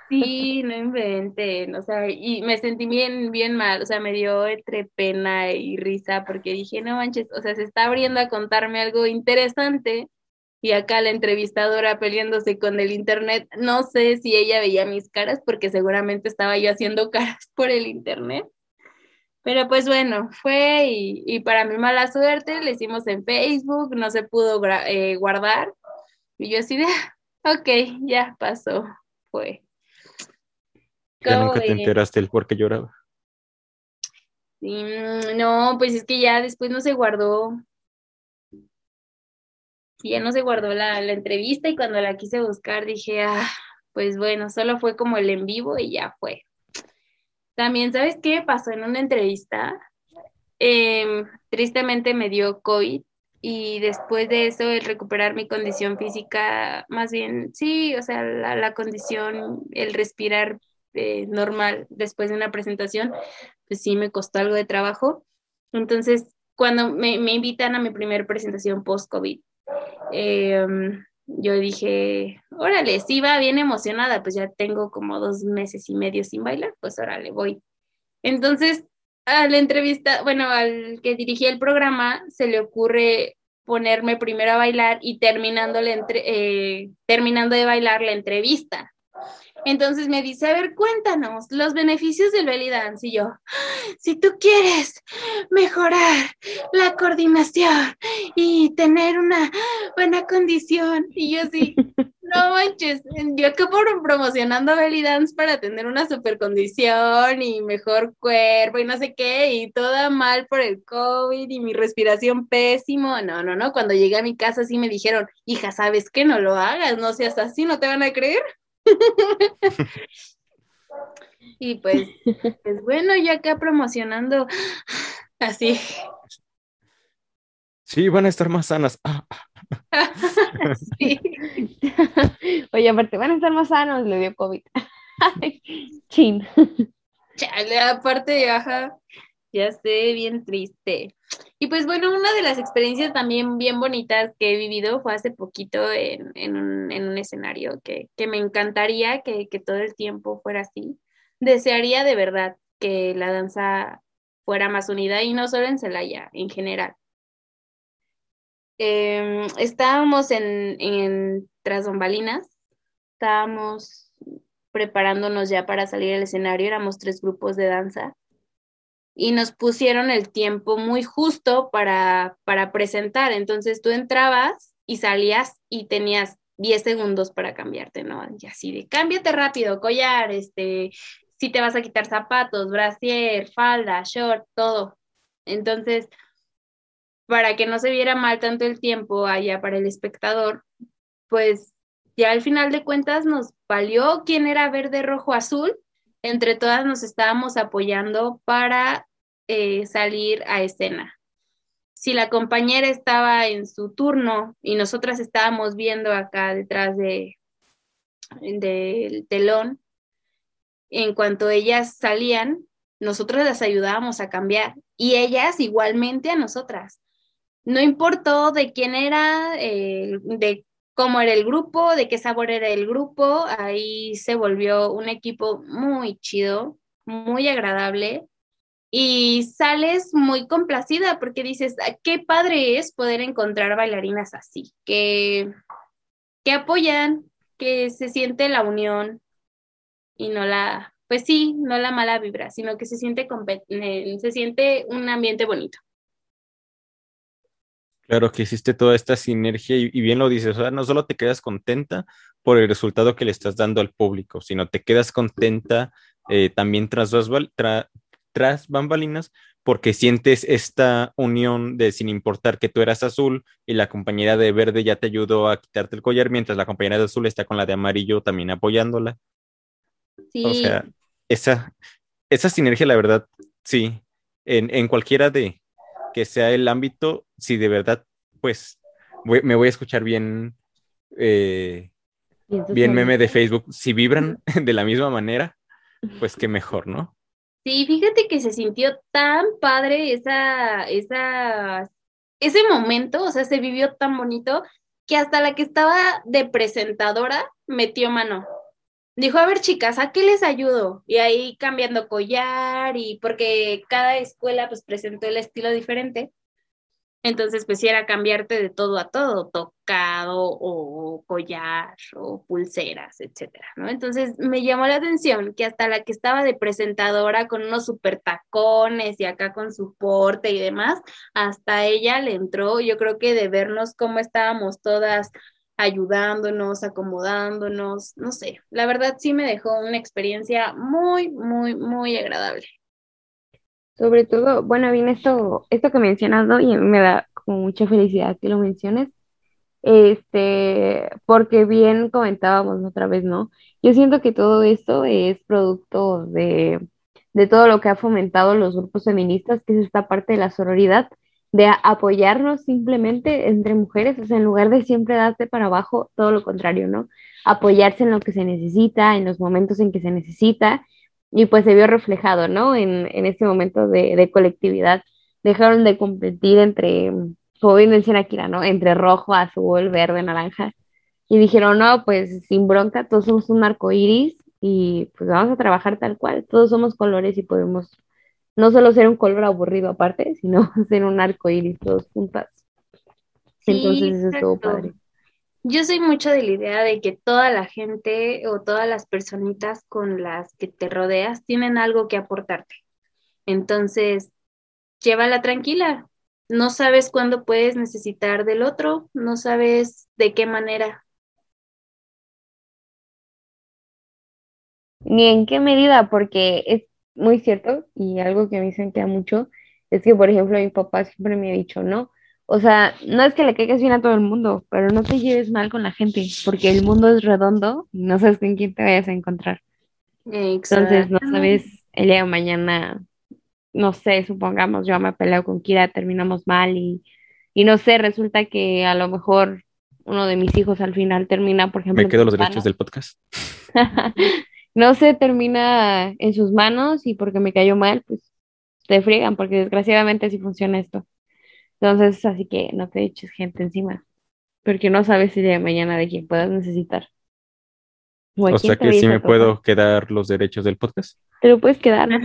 Sí, no inventen, o sea, y me sentí bien, bien mal, o sea, me dio entre pena y risa porque dije, no manches, o sea, se está abriendo a contarme algo interesante y acá la entrevistadora peleándose con el internet, no sé si ella veía mis caras porque seguramente estaba yo haciendo caras por el internet. Pero pues bueno, fue y, para mi mala suerte le hicimos en Facebook, no se pudo eh, guardar. Y yo así de, ok, ya pasó, fue. Ya nunca te enteraste el por qué lloraba. No, pues es que ya después no se guardó. ya no se guardó la, la entrevista y cuando la quise buscar dije, ah, pues bueno, solo fue como el en vivo y ya fue. También, ¿sabes qué pasó en una entrevista? Em, tristemente me dio COVID y después de eso el recuperar mi condición física, más bien, sí, o sea, la, condición, el respirar eh, normal después de una presentación, pues sí me costó algo de trabajo. Entonces, cuando me, me invitan a mi primera presentación post-COVID, eh, yo dije, órale, sí va bien emocionada, pues ya tengo como dos meses y medio sin bailar, pues órale, voy. Entonces, a la entrevista, bueno, al que dirigía el programa, se le ocurre ponerme primero a bailar y terminando, eh, terminando de bailar la entrevista. Entonces me dice, a ver, cuéntanos los beneficios del belly dance. Y yo, si tú quieres mejorar la coordinación y tener una buena condición, y yo sí, no manches, yo acabo promocionando belly dance para tener una super condición y mejor cuerpo y no sé qué, y toda mal por el COVID y mi respiración pésimo. No, no, no, cuando llegué a mi casa sí me dijeron, hija, ¿sabes qué? No lo hagas, no seas así, no te van a creer. y pues, pues bueno, ya acá promocionando así. Sí, van a estar más sanas. Sí. Oye, aparte, van a estar más sanos, le dio COVID. Chin. Chale, aparte, ajá, ya sé, bien triste. Y pues bueno, una de las experiencias también bien bonitas que he vivido fue hace poquito en, en, un, en un, escenario que, que me encantaría que, que, todo el tiempo fuera así. Desearía de verdad que la danza fuera más unida y no solo en Celaya, en general. Eh, estábamos en, en estábamos preparándonos ya para salir al escenario, éramos tres grupos de danza y nos pusieron el tiempo muy justo para, para presentar. Entonces tú entrabas y salías y tenías 10 segundos para cambiarte, ¿no? Y así de, cámbiate rápido, collar, este, si te vas a quitar zapatos, brasier, falda, short, todo. Entonces, para que no se viera mal tanto el tiempo allá para el espectador, pues ya al final de cuentas nos valió quién era verde, rojo, azul. Entre todas nos estábamos apoyando para eh, salir a escena. Si la compañera estaba en su turno y nosotras estábamos viendo acá detrás de del telón, en cuanto ellas salían, nosotros las ayudábamos a cambiar y ellas igualmente a nosotras. No importó de quién era, eh, de cómo era el grupo, de qué sabor era el grupo, ahí se volvió un equipo muy chido, muy agradable y sales muy complacida porque dices, ah, qué padre es poder encontrar bailarinas así, que, que apoyan, que se siente la unión y no la, pues sí, no la mala vibra, sino que se siente, eh, se siente un ambiente bonito. Claro que existe toda esta sinergia y, bien lo dices, o sea, no solo te quedas contenta por el resultado que le estás dando al público, sino te quedas contenta eh, también tras, tra, tras bambalinas porque sientes esta unión de sin importar que tú eras azul y la compañera de verde ya te ayudó a quitarte el collar, mientras la compañera de azul está con la de amarillo también apoyándola. Sí. O sea, esa, esa sinergia, la verdad, sí, en, en cualquiera de, que sea el ámbito, si de verdad, pues me voy a escuchar bien, eh, bien meme de Facebook, si vibran de la misma manera, pues qué mejor, ¿no? Sí, fíjate que se sintió tan padre esa, esa, ese momento, o sea, se vivió tan bonito que hasta la que estaba de presentadora metió mano dijo, a ver chicas, ¿a qué les ayudo? Y ahí cambiando collar y porque cada escuela pues presentó el estilo diferente. Entonces, pues era cambiarte de todo a todo, tocado o collar o pulseras, etcétera, ¿no? Entonces me llamó la atención que hasta la que estaba de presentadora con unos super tacones y acá con su porte y demás, hasta ella le entró, yo creo que de vernos cómo estábamos todas ayudándonos, acomodándonos, no sé, la verdad sí me dejó una experiencia muy, muy, muy agradable. Sobre todo, bueno, bien esto, esto que mencionado y me da como mucha felicidad que lo menciones, este, porque bien comentábamos otra vez, ¿no? Yo siento que todo esto es producto de, de todo lo que ha fomentado los grupos feministas, que es esta parte de la sororidad, de apoyarnos simplemente entre mujeres, o sea, en lugar de siempre darte para abajo, todo lo contrario, ¿no? Apoyarse en lo que se necesita, en los momentos en que se necesita, y pues se vio reflejado, ¿no? En, en este momento de, de, colectividad. Dejaron de competir entre, como bien menciona Kira, ¿no? Entre rojo, azul, verde, naranja. Y dijeron, no, pues sin bronca, todos somos un arco iris y pues vamos a trabajar tal cual. Todos somos colores y podemos no solo ser un color aburrido aparte, sino ser un arco iris todos juntas. Entonces eso es todo padre. Yo soy mucho de la idea de que toda la gente o todas las personitas con las que te rodeas tienen algo que aportarte. Entonces, llévala tranquila. No sabes cuándo puedes necesitar del otro, no sabes de qué manera. Ni en qué medida, porque es muy cierto y algo que me dicen que mucho es que, por ejemplo, mi papá siempre me ha dicho, ¿no? O sea, no es que le caigas bien a todo el mundo, pero no te lleves mal con la gente, porque el mundo es redondo y no sabes con quién te vayas a encontrar. Entonces, no sabes, el día de mañana, no sé, supongamos yo me peleo con Kira, terminamos mal y, y no sé, resulta que a lo mejor uno de mis hijos al final termina, por ejemplo. Me quedo los derechos del podcast. no se termina en sus manos y porque me cayó mal, pues te friegan, porque desgraciadamente así funciona esto. Entonces, así que no te eches gente encima, porque no sabes si de mañana de quién puedas necesitar. O, sea que sí me puedo quedar los derechos del podcast. Te lo puedes quedar.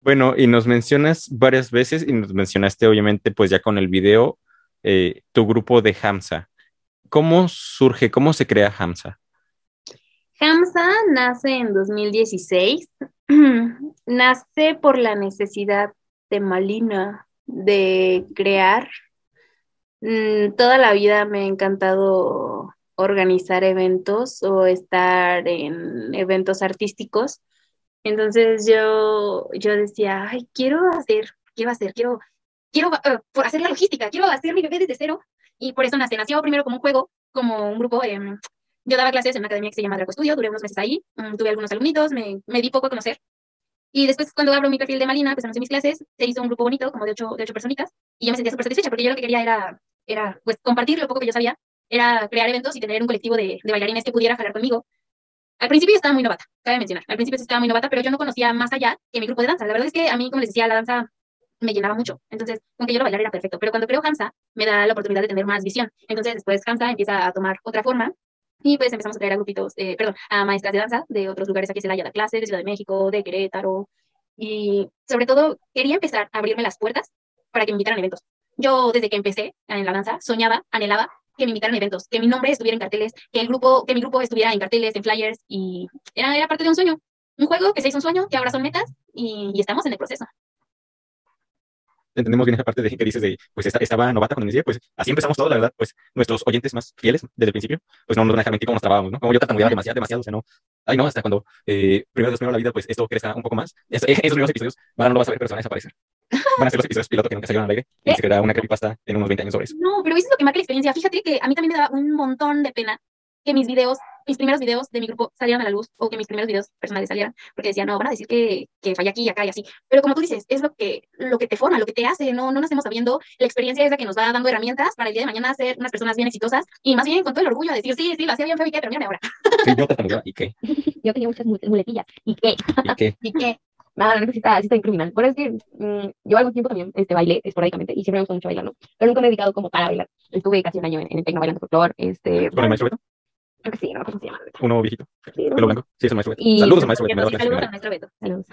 bueno, y nos mencionas varias veces y nos mencionaste obviamente pues ya con el video eh, tu grupo de Hamza. ¿Cómo surge, cómo se crea Hamza? Hamza nace en 2016. nace por la necesidad de Malina de crear. Mm, toda la vida me ha encantado organizar eventos o estar en eventos artísticos. Entonces yo, yo decía, ay, quiero hacer, quiero hacer, quiero, quiero uh, hacer la logística, quiero hacer mi bebé desde cero. Y por eso nace, nació primero como un juego, como un grupo. Eh, yo daba clases en una academia que se llama Draco Studio, duré unos meses ahí, um, tuve algunos alumnitos, me, me di poco a conocer. Y después, cuando abro mi perfil de Malina, pues anuncié mis clases, se hizo un grupo bonito, como de ocho, de ocho personitas, y yo me sentía súper satisfecha, porque yo lo que quería era, era pues, compartir lo poco que yo sabía era crear eventos y tener un colectivo de, de bailarines que pudiera jalar conmigo. Al principio estaba muy novata, cabe mencionar. Al principio estaba muy novata, pero yo no conocía más allá que mi grupo de danza. La verdad es que a mí, como les decía, la danza me llenaba mucho. Entonces, aunque yo lo bailar era perfecto. Pero cuando creo Hansa, me da la oportunidad de tener más visión. Entonces, después Hansa empieza a tomar otra forma. Y pues empezamos a traer a grupitos, eh, perdón, a maestras de danza de otros lugares aquí en Celaya, de clases, de Ciudad de México, de Querétaro. Y sobre todo, quería empezar a abrirme las puertas para que me invitaran a eventos. Yo, desde que empecé en la danza, soñaba, anhelaba que me invitaran a eventos, que mi nombre estuviera en carteles, que el grupo, que mi grupo estuviera en carteles, en flyers, y era, era parte de un sueño, un juego que se hizo un sueño, que ahora son metas, y, estamos en el proceso entendemos bien esa parte de que dices de, pues estaba novata cuando inicié, pues así empezamos todo, la verdad, pues nuestros oyentes más fieles desde el principio, pues no nos van a dejar mentir cómo nos trabábamos, ¿no? Como yo tartamudeaba demasiado, demasiado, o sea, no, ay no, hasta cuando eh, primero Dios primero la vida, pues esto crezca un poco más, es, esos nuevos episodios, van, no lo vas a ver, pero se van a desaparecer. Van a ser los episodios piloto que nunca salieron al aire y se creará una creepypasta en unos 20 años sobre eso. No, pero eso es lo que marca la experiencia. Fíjate que a mí también me da un montón de pena que mis videos, mis primeros videos de mi grupo salieran a la luz o que mis primeros videos personales salieran, porque decía, no, van a decir que, que fallé aquí y acá y así. Pero como tú dices, es lo que, lo que te forma, lo que te hace, no, no nacemos sabiendo. La experiencia es la que nos va dando herramientas para el día de mañana ser unas personas bien exitosas y más bien con todo el orgullo de decir, sí, sí, lo hacía bien feo y qué, pero mírame ahora. Sí, yo te ¿y qué? Yo tenía muchas muletillas, ¿y qué? ¿Y qué? ¿Y qué? Nada, no, necesita, sí está, criminal. Bueno, es que mmm, yo algún tiempo también este, bailé esporádicamente y siempre me gustó mucho bailar, ¿no? Pero nunca me he dedicado como para bailar. Estuve casi un año en, en el Tecno bailando folclore. Este, ¿Con el maestro Beto? Creo que sí, no, ¿cómo se llama? Uno viejito, sí, pelo blanco. Sí, es el maestro Beto. Y- Saludos al maestro Beto. Saludos al maestro Beto. Saludos.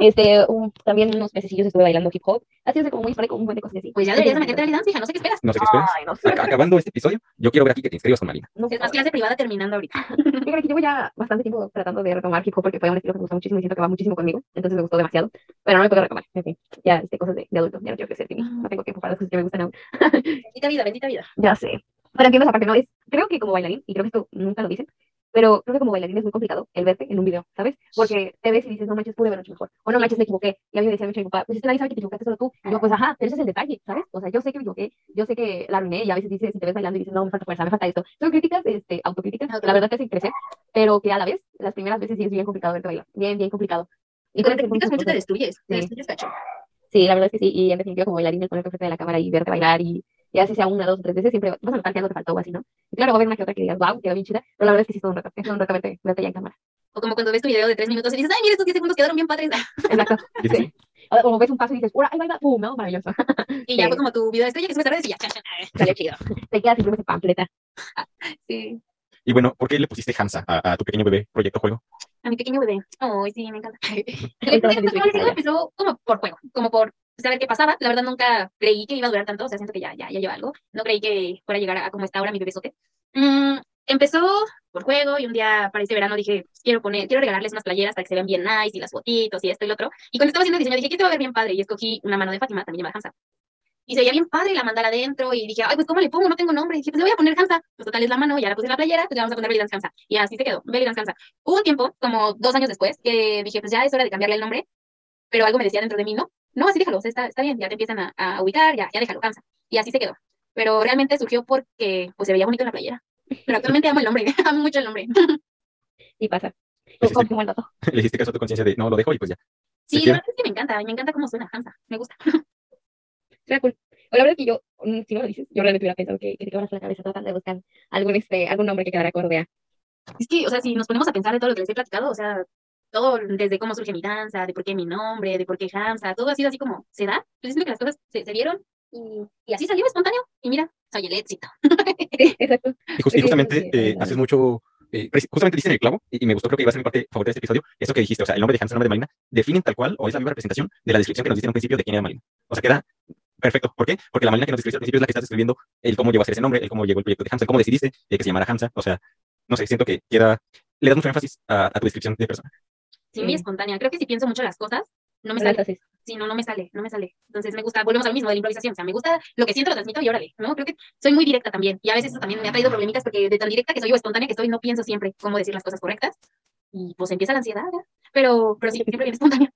Este, un- también unos mesecillos estuve bailando hip hop. Así es como muy hispánico, un buen de cosas así. Pues ya deberías de meterte a la danza, hija, no sé qué esperas. No sé qué esperas. Ay, no sé. Ac- Acabando este episodio, yo quiero ver aquí que te inscribas con Marina. No sé. Es más clase privada terminando ahorita. Fíjate que llevo ya bastante tiempo tratando de retomar hip hop porque fue un estilo que me gustó muchísimo y siento que va muchísimo conmigo. Entonces me gustó demasiado. Pero no me puedo retomar. En fin, ya este, cosas de, de adulto. Ya no quiero crecer. No tengo tiempo para las cosas que me gustan aún. Bendita vida, bendita vida. Ya sé. Pero entiendo esa parte, ¿no? Es, creo que como bailarín, y creo que esto nunca lo dicen, pero creo que como bailarín es muy complicado el verte en un video, ¿sabes? Porque te ves y dices, no manches, pude haberlo hecho mejor. O no manches, me equivoqué. Y a mí me decía mucho mi papá, pues es que nadie sabe que te equivocaste solo tú. Y yo, pues ajá, pero ese es el detalle, ¿sabes? O sea, yo sé que me equivoqué, yo sé que la arruiné y a veces dices, si te ves bailando y dices, no, me falta fuerza, me falta esto. Son críticas, este, autocríticas, la verdad te hacen crecer, pero que a la vez, las primeras veces sí es bien complicado verte bailar. Bien, bien complicado. Y cuando te criticas mucho te destruyes. Te destruyes, cacho. Sí, la verdad es que sí, y en definitiva como bailarín el ponerte frente de la cámara y verte bailar y, y así sea una, dos o tres veces, siempre vas a notar que algo te faltó o así, ¿no? Y claro, va a haber una que otra que digas, wow, quedó bien chida, pero la verdad es que sí es todo un reto, es todo un reto verte, verte ya en cámara. O como cuando ves tu video de tres minutos y dices, ay, mira, estos 10 segundos quedaron bien padres. Exacto. Sí. O ves un paso y dices, ¡hora, ahí baila! ¡Pum! ¿no? Maravilloso. Y ya Sí. fue como tu video de estrella que subes a redes y ya. Salió chido. Te quedas siempre ese pampleta. Sí. Y bueno, ¿por qué le pusiste Hansa a, a tu pequeño bebé proyecto juego? A mi pequeño bebé. Ay, sí, me encanta. El proyecto empezó como por juego, como por saber qué pasaba. La verdad nunca creí que iba a durar tanto, o sea, siento que ya, ya, ya lleva algo. No creí que fuera a llegar a como está ahora mi bebesote. Mm, empezó por juego y un día para este verano dije, pues, quiero poner, quiero regalarles unas playeras para que se vean bien nice y las fotitos y esto y lo otro. Y cuando estaba haciendo el diseño dije, ¿qué te va a ver bien padre? Y escogí una mano de Fátima, también llamada Hansa. Y se veía bien padre la mandala adentro y dije, ay, pues ¿cómo le pongo? No tengo nombre. Y dije, pues le voy a poner Hansa. Pues total es la mano, ya la puse en la playera, pues le vamos a poner Belly Dance. Y así se quedó, Belly Dance. Hubo un tiempo, como dos años después, que dije, pues ya es hora de cambiarle el nombre, pero algo me decía dentro de mí, no, no, así déjalo, o sea, está, está bien, ya te empiezan a, a ubicar, ya, ya déjalo, cansa. Y así se quedó. Pero realmente surgió porque pues se veía bonito en la playera. Pero actualmente amo el nombre, amo mucho el nombre. Y pasa. Pues, el dato. Le hiciste caso a tu conciencia de, no, lo dejo y pues ya. Sí, la verdad es que me encanta, me encanta cómo suena Hansa, me gusta. Suena cool. O la verdad es que yo, mm, si no lo dices, yo realmente hubiera pensado que, que te quedaras la cabeza tratando de buscar algún, este, algún nombre que quedara acorde a. Es que, o sea, si nos ponemos a pensar de todo lo que les he platicado, o sea, todo desde cómo surge mi danza, de por qué mi nombre, de por qué Hansa, todo ha sido así como se da. Yo siento que las cosas se, se dieron y, y así salió espontáneo. Y mira, soy el éxito. Exacto. Y, jus- y Sí, justamente sí, eh, haces mucho, eh, justamente diste en el clavo, y, y me gustó, creo que iba a ser mi parte favorita de este episodio, eso que dijiste, o sea, el nombre de Hans, el nombre de Malina, definen tal cual, o es la misma representación de la descripción que nos diste en un principio de quién era Malina. O sea, queda perfecto. ¿Por qué? Porque la Malina que nos describiste al principio es la que estás describiendo el cómo llegó a ser ese nombre, el cómo llegó el proyecto de Hansa, el cómo decidiste eh, que se llamara Hansa, o sea, no sé, siento que queda, le das mucho énfasis a, a tu descripción de persona. Sí, muy Sí. espontánea. Creo que si pienso mucho las cosas, no me sale. Sí, no, no me sale, no me sale. Entonces me gusta, volvemos al mismo de la improvisación. O sea, me gusta lo que siento, lo transmito y órale, ¿no? Creo que soy muy directa también. Y a veces eso también me ha traído problemitas porque de tan directa que soy o espontánea que soy, no pienso siempre cómo decir las cosas correctas. Y pues empieza la ansiedad, ¿no? Pero, pero sí, siempre bien espontánea.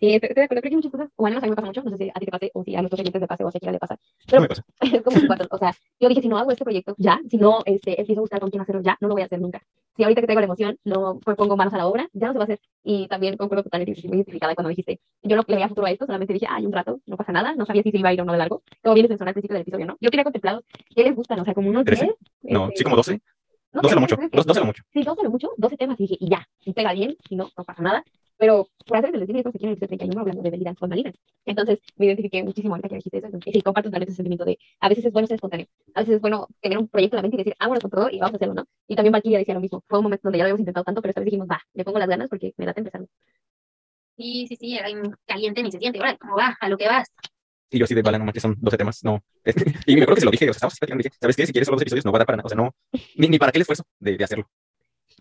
Sí, estoy, de acuerdo. Creo que hay muchas cosas, o al menos a mí me pasa mucho, no sé si a ti te pase, o si a nuestros oyentes le pase, o a quién le pasa. No Pero me pasa. es como cuando, o sea, yo dije, si no hago este proyecto ya, si no este, empiezo a buscar con quién hacerlo ya, no lo voy a hacer nunca. Si ahorita que tengo la emoción, no pues, pongo manos a la obra, ya no se va a hacer. Y también concuerdo totalmente, muy identificada cuando dijiste, yo no le veía futuro a esto, solamente dije, ay, un rato, no pasa nada, no sabía si se iba a ir o no de largo. Como bien les mencioné al principio del episodio, ¿no? Yo quería contemplados, ¿qué les gustan? O sea, como unos ¿Trece? 10. No, este, sí, como 12, no 12 sé, lo mucho, creo que- 12 lo mucho. Sí, 12 lo mucho, 12 temas, y dije, y ya, si pega bien, si no, no pasa nada. Pero por hacer el destino, se quieren el 31 hablando de con Malina. Entonces, me identifiqué muchísimo ahorita que dijiste eso. Entonces, sí, comparto totalmente ese sentimiento de, a veces es bueno ser espontáneo. A veces es bueno tener un proyecto en la mente y decir, ah, bueno, con todo y vamos a hacerlo, ¿no? Y también Valkyria decía lo mismo. Fue un momento donde ya lo habíamos intentado tanto, pero esta vez dijimos, va, le pongo las ganas porque me da empezando. Sí, sí, sí, ay, caliente ni se siente. Ahora, ¿cómo va? A lo que vas. Y yo así de bala, no manches, son 12 temas, no. y me acuerdo que se lo dije, o sea, estábamos así platicando, y dije, ¿sabes qué? Si quieres solo dos episodios, no va a dar para nada, o sea, no, ni, ni para qué el esfuerzo de, de hacerlo.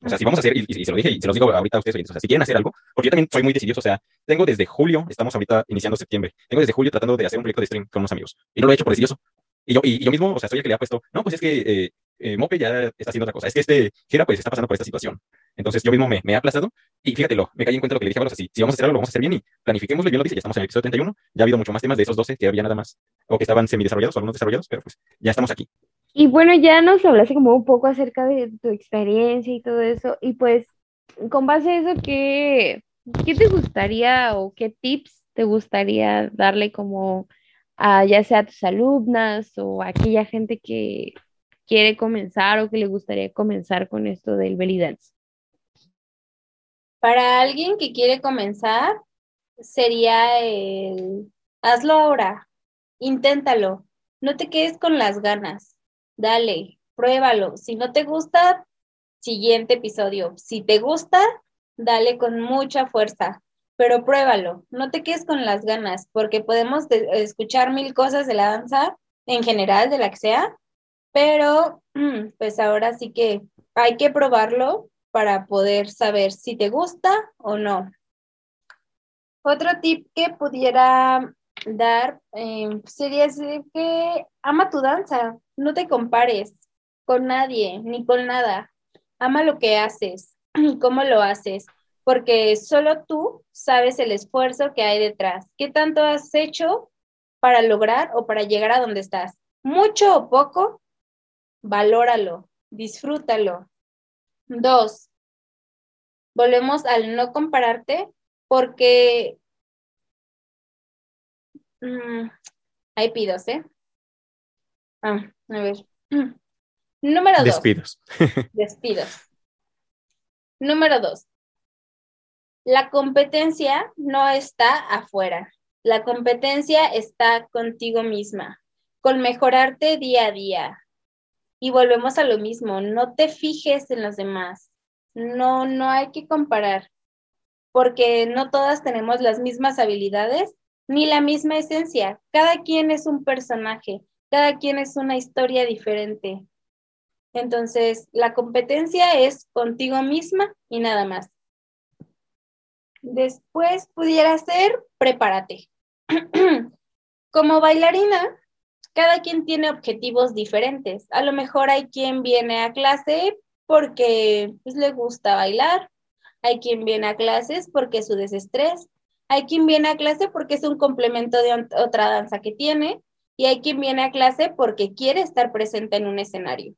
O sea, si vamos a hacer, y, y- y se lo dije, y se los digo ahorita a ustedes, o sea, si quieren hacer algo, porque yo también soy muy decidido, o sea, tengo desde julio, estamos ahorita iniciando septiembre, tengo desde julio tratando de hacer un proyecto de stream con unos amigos, y no lo he hecho por decidioso. Y yo, y, yo mismo, o sea, soy el que le ha puesto, no, pues es que eh, eh, Mope ya está haciendo otra cosa, es que este Gira pues está pasando por esta situación. Entonces yo mismo me, me he aplazado, y fíjatelo, me caí en cuenta lo que le dije a Valos, así, si vamos a hacer algo, lo vamos a hacer bien, y planifiquémoslo, y bien lo dice, ya estamos en el episodio 31, ya ha habido mucho más temas de esos 12 que había nada más, o que estaban semidesarrollados o algunos desarrollados, pero pues ya estamos aquí. Y bueno, ya nos hablaste como un poco acerca de tu experiencia y todo eso. Y pues, con base a eso, ¿qué, qué te gustaría o qué tips te gustaría darle como a ya sea a tus alumnas o a aquella gente que quiere comenzar o que le gustaría comenzar con esto del belly dance? Para alguien que quiere comenzar, sería el hazlo ahora, inténtalo, no te quedes con las ganas, dale, pruébalo. Si no te gusta, siguiente episodio. Si te gusta, dale con mucha fuerza, pero pruébalo, no te quedes con las ganas, porque podemos de- escuchar mil cosas de la danza en general, de la que sea, pero mm, pues ahora sí que hay que probarlo para poder saber si te gusta o no. Otro tip que pudiera dar eh, sería decir que ama tu danza, no te compares con nadie ni con nada. Ama lo que haces cómo lo haces, porque solo tú sabes el esfuerzo que hay detrás. ¿Qué tanto has hecho para lograr o para llegar a donde estás? Mucho o poco, valóralo, disfrútalo. Dos, volvemos al no compararte porque mm, hay pidos, ¿eh? Ah, a ver. Número dos. Despidos. Despidos. Número dos. La competencia no está afuera. La competencia está contigo misma, con mejorarte día a día. Y volvemos a lo mismo, no te fijes en los demás. No, no hay que comparar, porque no todas tenemos las mismas habilidades ni la misma esencia. Cada quien es un personaje, cada quien es una historia diferente. Entonces, la competencia es contigo misma y nada más. Después pudiera ser, prepárate. Como bailarina, cada quien tiene objetivos diferentes. A lo mejor hay quien viene a clase porque pues, le gusta bailar, hay quien viene a clases porque es su desestrés, Hay quien viene a clase porque es un complemento de otra danza que tiene y hay quien viene a clase porque quiere estar presente en un escenario.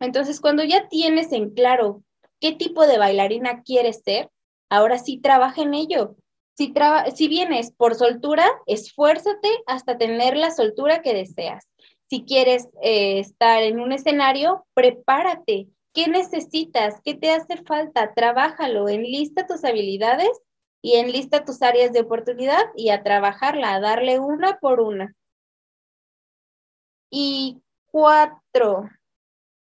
Entonces, cuando ya tienes en claro qué tipo de bailarina quieres ser, ahora sí trabaja en ello. Si, si vienes por soltura, esfuérzate hasta tener la soltura que deseas. Si quieres eh, estar en un escenario, prepárate. ¿Qué necesitas? ¿Qué te hace falta? Trabájalo, enlista tus habilidades y enlista tus áreas de oportunidad y a trabajarla, a darle una por una. Y cuatro,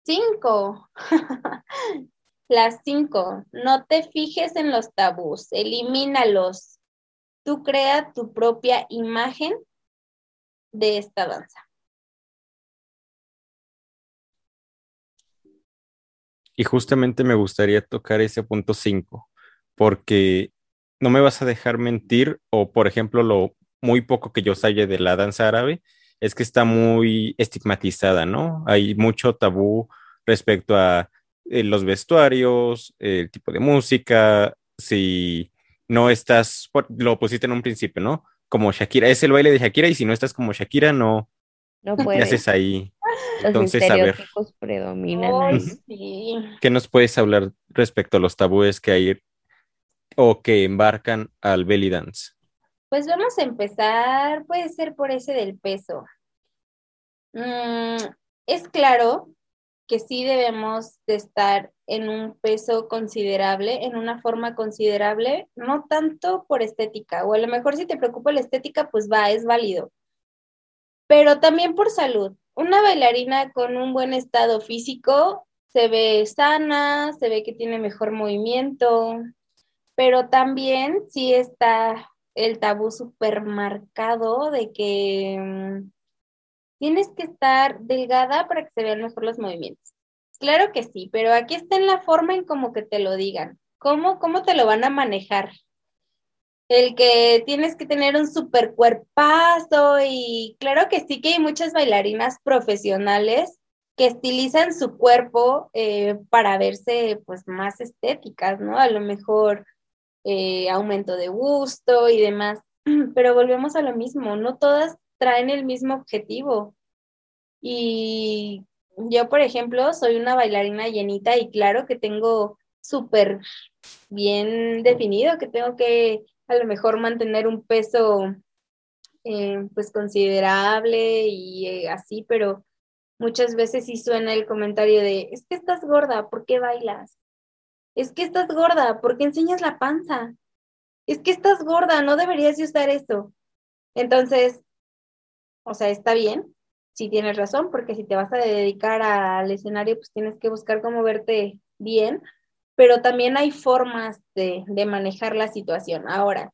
cinco. Las cinco, no te fijes en los tabús, elimínalos. Tú crea tu propia imagen de esta danza. Y justamente me gustaría tocar ese punto 5, porque no me vas a dejar mentir, o por ejemplo, lo muy poco que yo sabe de la danza árabe, es que está muy estigmatizada, ¿no? Hay mucho tabú respecto a eh, los vestuarios, el tipo de música, si no estás, lo pusiste en un principio, ¿no? Como Shakira, es el baile de Shakira y si no estás como Shakira, no, no puedes. ¿qué haces ahí? Los Entonces, a ver. predominan ahí. sí. ¿Qué nos puedes hablar respecto a los tabúes que hay o que embarcan al belly dance? Pues vamos a empezar, puede ser por ese del peso. Mm, es claro que sí debemos de estar en un peso considerable, en una forma considerable, no tanto por estética, o a lo mejor si te preocupa la estética, pues va, es válido, pero también por salud. Una bailarina con un buen estado físico se ve sana, se ve que tiene mejor movimiento, pero también sí está el tabú supermarcado de que mm, tienes que estar delgada para que se vean mejor los movimientos. Claro que sí, pero aquí está en la forma en como que te lo digan. ¿Cómo, cómo te lo van a manejar? El que tienes que tener un super cuerpazo y claro que sí que hay muchas bailarinas profesionales que estilizan su cuerpo eh, para verse pues más estéticas, ¿no? A lo mejor eh, aumento de gusto y demás, pero volvemos a lo mismo, no todas traen el mismo objetivo. Y yo, por ejemplo, soy una bailarina llenita y claro que tengo súper bien definido, que tengo que a lo mejor mantener un peso eh, pues considerable y eh, así, pero muchas veces sí suena el comentario de, es que estás gorda, ¿por qué bailas? Es que estás gorda, ¿por qué enseñas la panza? Es que estás gorda, no deberías de usar eso. Entonces, o sea, está bien, sí tienes razón, porque si te vas a dedicar al escenario, pues tienes que buscar cómo verte bien, pero también hay formas de, de manejar la situación. Ahora,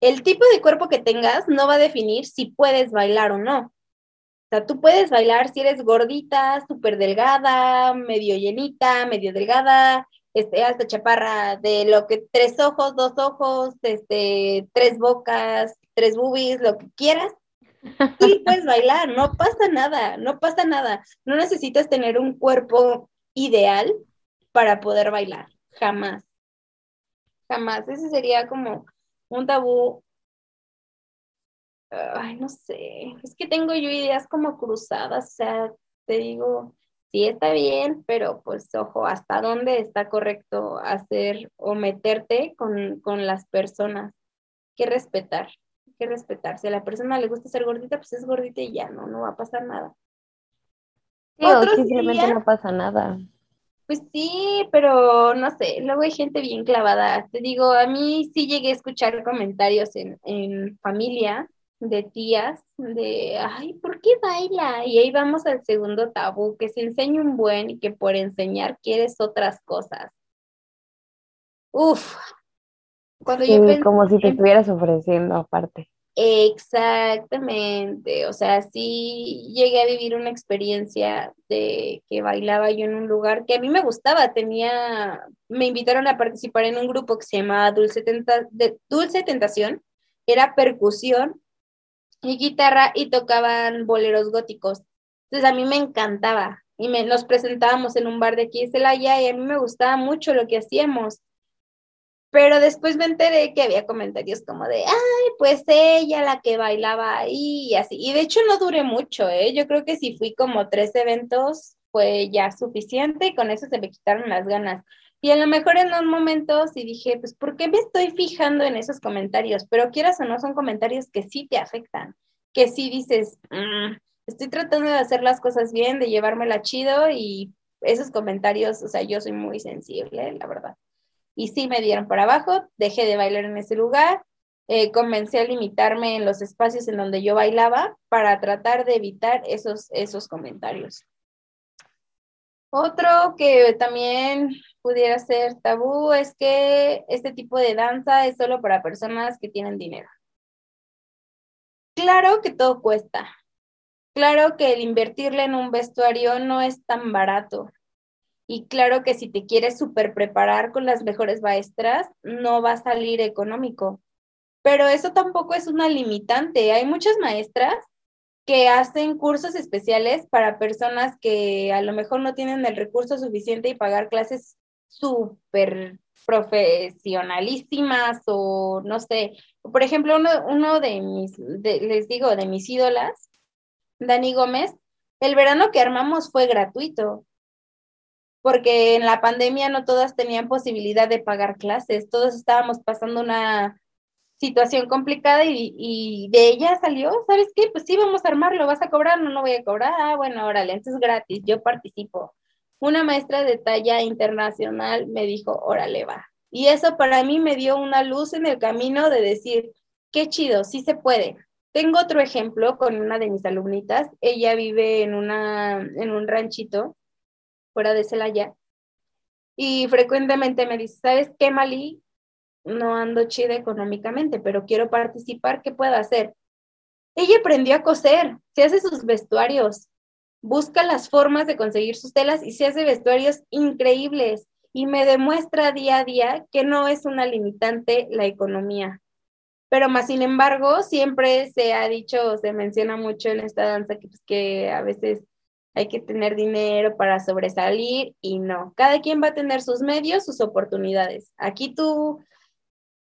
el tipo de cuerpo que tengas no va a definir si puedes bailar o no. O sea, tú puedes bailar si eres gordita, súper delgada, medio llenita, medio delgada, este, alta chaparra, de lo que tres ojos, dos ojos, este, tres bocas, tres boobies, lo que quieras. Sí, puedes bailar, no pasa nada, no pasa nada. No necesitas tener un cuerpo ideal para poder bailar, jamás. Jamás. Ese sería como un tabú. Ay, no sé, es que tengo yo ideas como cruzadas, o sea, te digo, sí está bien, pero pues ojo, hasta dónde está correcto hacer o meterte con, con las personas. Que respetar, que respetar. Si a la persona le gusta ser gordita, pues es gordita y ya, no, no va a pasar nada. Sí, o simplemente días- no pasa nada. Pues sí, pero no sé, luego hay gente bien clavada. Te digo, a mí sí llegué a escuchar comentarios en, en familia de tías de, ay, ¿por qué baila? Y ahí vamos al segundo tabú, que se enseña un buen y que por enseñar quieres otras cosas. Uf, cuando yo pensé como si te en- estuvieras ofreciendo aparte. Exactamente, o sea, sí llegué a vivir una experiencia de que bailaba yo en un lugar que a mí me gustaba, tenía, me invitaron a participar en un grupo que se llamaba Dulce, Tenta- de- Dulce Tentación, era percusión y guitarra y tocaban boleros góticos. Entonces a mí me encantaba y me, nos presentábamos en un bar de aquí de Celaya y a mí me gustaba mucho lo que hacíamos Pero después me enteré que había comentarios como de, ay, pues ella la que bailaba ahí y así. Y de hecho no duré mucho, ¿eh? Yo creo que si fui como tres eventos fue ya suficiente y con eso se me quitaron las ganas. Y a lo mejor en un momento sí dije, pues, ¿por qué me estoy fijando en esos comentarios? Pero quieras o no, son comentarios que sí te afectan, que sí dices, mm, estoy tratando de hacer las cosas bien, de llevármela chido y esos comentarios, o sea, yo soy muy sensible, la verdad. Y sí me dieron para abajo, dejé de bailar en ese lugar, eh, comencé a limitarme en los espacios en donde yo bailaba para tratar de evitar esos, esos comentarios. Otro que también pudiera ser tabú es que este tipo de danza es solo para personas que tienen dinero. Claro que todo cuesta. Claro que el invertirle en un vestuario no es tan barato. Y claro que si te quieres super preparar con las mejores maestras, no va a salir económico. Pero eso tampoco es una limitante. Hay muchas maestras que hacen cursos especiales para personas que a lo mejor no tienen el recurso suficiente y pagar clases súper profesionalísimas o no sé. Por ejemplo, uno, de mis, les digo, de mis ídolas, Dani Gómez, el verano que armamos fue gratuito, porque en la pandemia no todas tenían posibilidad de pagar clases, todos estábamos pasando una situación complicada y, de ella salió, ¿sabes qué? Pues sí, vamos a armarlo, ¿vas a cobrar? No, no voy a cobrar. Ah, bueno, órale, entonces gratis, yo participo. Una maestra de talla internacional me dijo, órale, va. Y eso para mí me dio una luz en el camino de decir, qué chido, sí se puede. Tengo otro ejemplo con una de mis alumnitas. Ella vive en, una, en un ranchito fuera de Celaya y frecuentemente me dice, ¿sabes qué, Mali? No ando chida económicamente, pero quiero participar, ¿qué puedo hacer? Ella aprendió a coser, se hace sus vestuarios, busca las formas de conseguir sus telas y se hace vestuarios increíbles y me demuestra día a día que no es una limitante la economía. Pero más sin embargo, siempre se ha dicho, se menciona mucho en esta danza que, pues, a veces hay que tener dinero para sobresalir y no. Cada quien va a tener sus medios, sus oportunidades. Aquí tú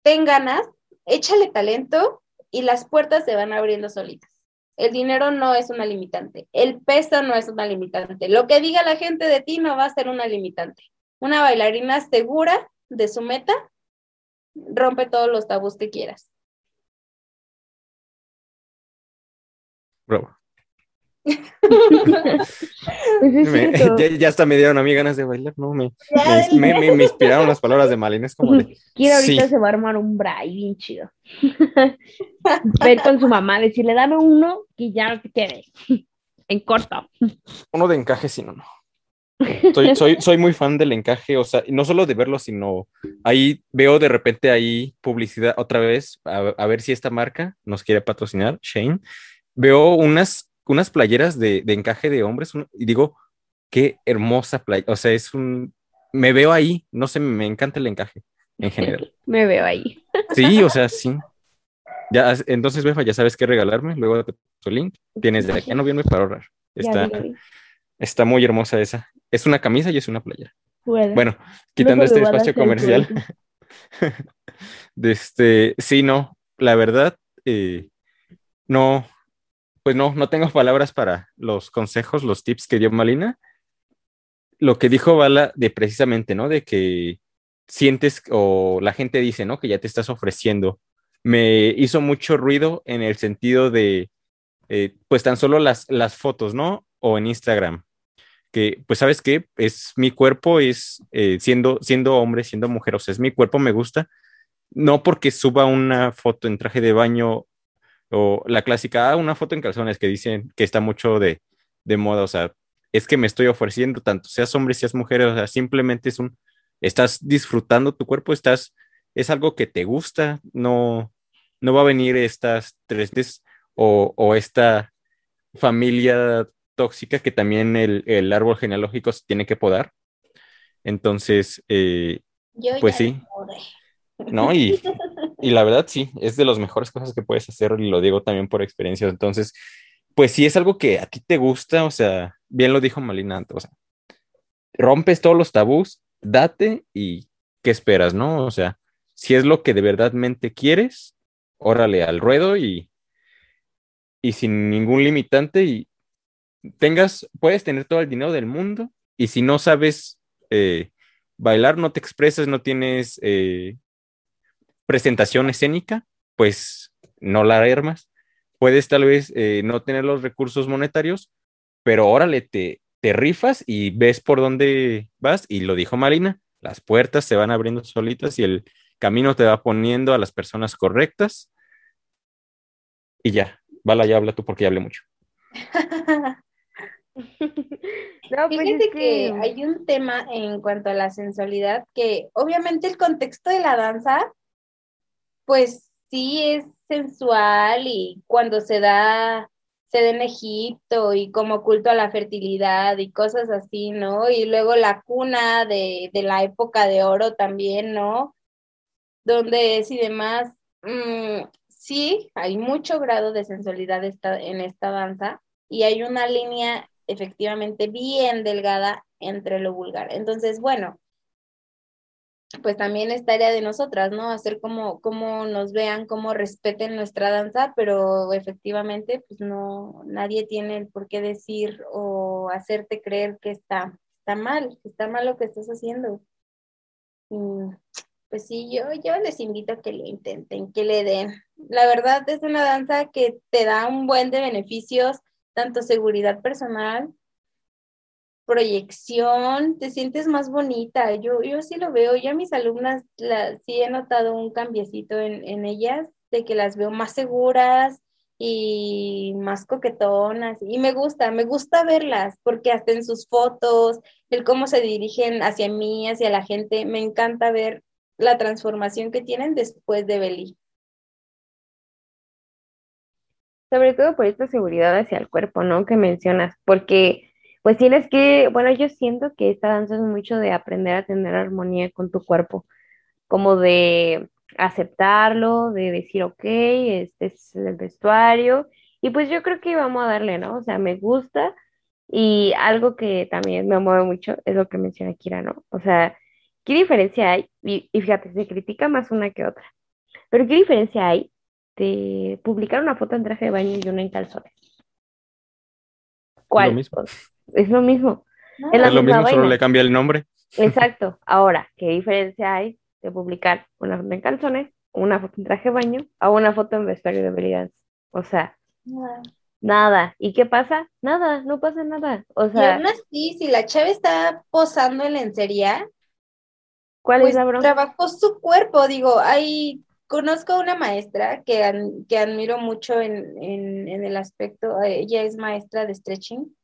ten ganas, échale talento y las puertas se van abriendo solitas. El dinero no es una limitante, el peso no es una limitante, lo que diga la gente de ti no va a ser una limitante. Una bailarina segura de su meta rompe todos los tabús que quieras. Bravo. Pues ya, hasta me dieron a mí ganas de bailar, ¿no? Me, me, inspiraron las palabras de Malina. Es como de. Quiero ahorita se va a armar un bray bien chido. Ver con su mamá, decirle, dame uno que ya te quede. En corto. Uno de encaje, sí, no, no. Soy, soy, soy, muy fan del encaje, o sea, no solo de verlo, sino ahí veo de repente ahí publicidad otra vez, a, a ver si esta marca nos quiere patrocinar, Shane. Veo unas unas playeras de, encaje de hombres y digo, qué hermosa playa, o sea, es un, me veo ahí, no sé, me encanta el encaje en general. me veo ahí. Sí, o sea, sí. Ya, entonces, Befa, ya sabes qué regalarme, luego tu link, tienes de aquí a noviembre para ahorrar. Está, está muy hermosa esa. Es una camisa y es una playera. Bueno, quitando este espacio comercial. de este, sí, no, la verdad, eh, no, pues no, no tengo palabras para los consejos, los tips que dio Malina. Lo que dijo Bala de precisamente, ¿no? De que sientes o la gente dice, ¿no? Que ya te estás ofreciendo. Me hizo mucho ruido en el sentido de, eh, pues tan solo las, las fotos, ¿no? O en Instagram. Que, pues, ¿sabes qué? Es mi cuerpo, es eh, siendo, siendo hombre, siendo mujer, o sea, es mi cuerpo, me gusta. No porque suba una foto en traje de baño o la clásica, ah, una foto en calzones que dicen que está mucho de, moda, o sea, es que me estoy ofreciendo tanto, seas hombre, seas mujer, o sea, simplemente es un, estás disfrutando tu cuerpo, estás, es algo que te gusta, no, no va a venir estas tres o, o esta familia tóxica que también el, árbol genealógico se tiene que podar. Entonces, eh, pues sí. ¿No? Y, y, la verdad sí, es de las mejores cosas que puedes hacer y lo digo también por experiencia. Entonces, pues si es algo que a ti te gusta, o sea, bien lo dijo Malina o sea, rompes todos los tabús, date y ¿qué esperas, no? O sea, Si es lo que de verdadmente quieres, órale al ruedo y, y sin ningún limitante y tengas, puedes tener todo el dinero del mundo y si no sabes eh, bailar, no te expresas, no tienes eh, presentación escénica, pues no la armas. Puedes tal vez eh, no tener los recursos monetarios, pero órale, te, te rifas y ves por dónde vas. Y lo dijo Marina, las puertas se van abriendo solitas y el camino te va poniendo a las personas correctas. Y ya, Vala, ya habla tú porque ya hablé mucho. no, pues Fíjate que... hay un tema en cuanto a la sensualidad que obviamente el contexto de la danza, pues sí es sensual y cuando se da, se da en Egipto y como culto a la fertilidad y cosas así, ¿no? Y luego la cuna de, la época de oro también, ¿no? Donde es y demás. Mm, sí, hay mucho grado de sensualidad en esta danza y hay una línea efectivamente bien delgada entre lo vulgar. Entonces, bueno, pues también es tarea de nosotras, ¿no? Hacer como, como nos vean, como respeten nuestra danza, pero efectivamente, pues no, nadie tiene el por qué decir o hacerte creer que está, está mal, que está mal lo que estás haciendo. pues sí, yo, yo les invito a que lo intenten, que le den. La verdad es una danza que te da un buen de beneficios tanto seguridad personal, proyección, te sientes más bonita. Yo, yo sí lo veo, ya mis alumnas la, sí he notado un cambiecito en, ellas, de que las veo más seguras y más coquetonas. Y me gusta, me gusta verlas, porque hasta en sus fotos, el cómo se dirigen hacia mí, hacia la gente, me encanta ver la transformación que tienen después de Beli. sobre todo por esta seguridad hacia el cuerpo, ¿no? Que mencionas, porque pues tienes que, bueno, yo siento que esta danza es mucho de aprender a tener armonía con tu cuerpo, como de aceptarlo, de decir, ok, este es el vestuario, y pues yo creo que vamos a darle, ¿no? O sea, me gusta, y algo que también me mueve mucho es lo que menciona Kira, ¿no? O sea, ¿qué diferencia hay? Y, y fíjate, se critica más una que otra, pero ¿qué diferencia hay de publicar una foto en traje de baño y una en calzones. ¿Cuál? Lo mismo. Es lo mismo. es, lo mismo, solo le cambia el nombre. Exacto. Ahora, ¿qué diferencia hay de publicar una foto en calzones, una foto en traje de baño o una foto en vestuario de habilidades? O sea, nada. ¿Y qué pasa? Nada, no pasa nada. O sea, y aún así, si la chava está posando en lencería, ¿cuál es pues la broma? Trabajó su cuerpo, digo, hay Conozco a una maestra que, que admiro mucho en, el aspecto, ella es maestra de stretching,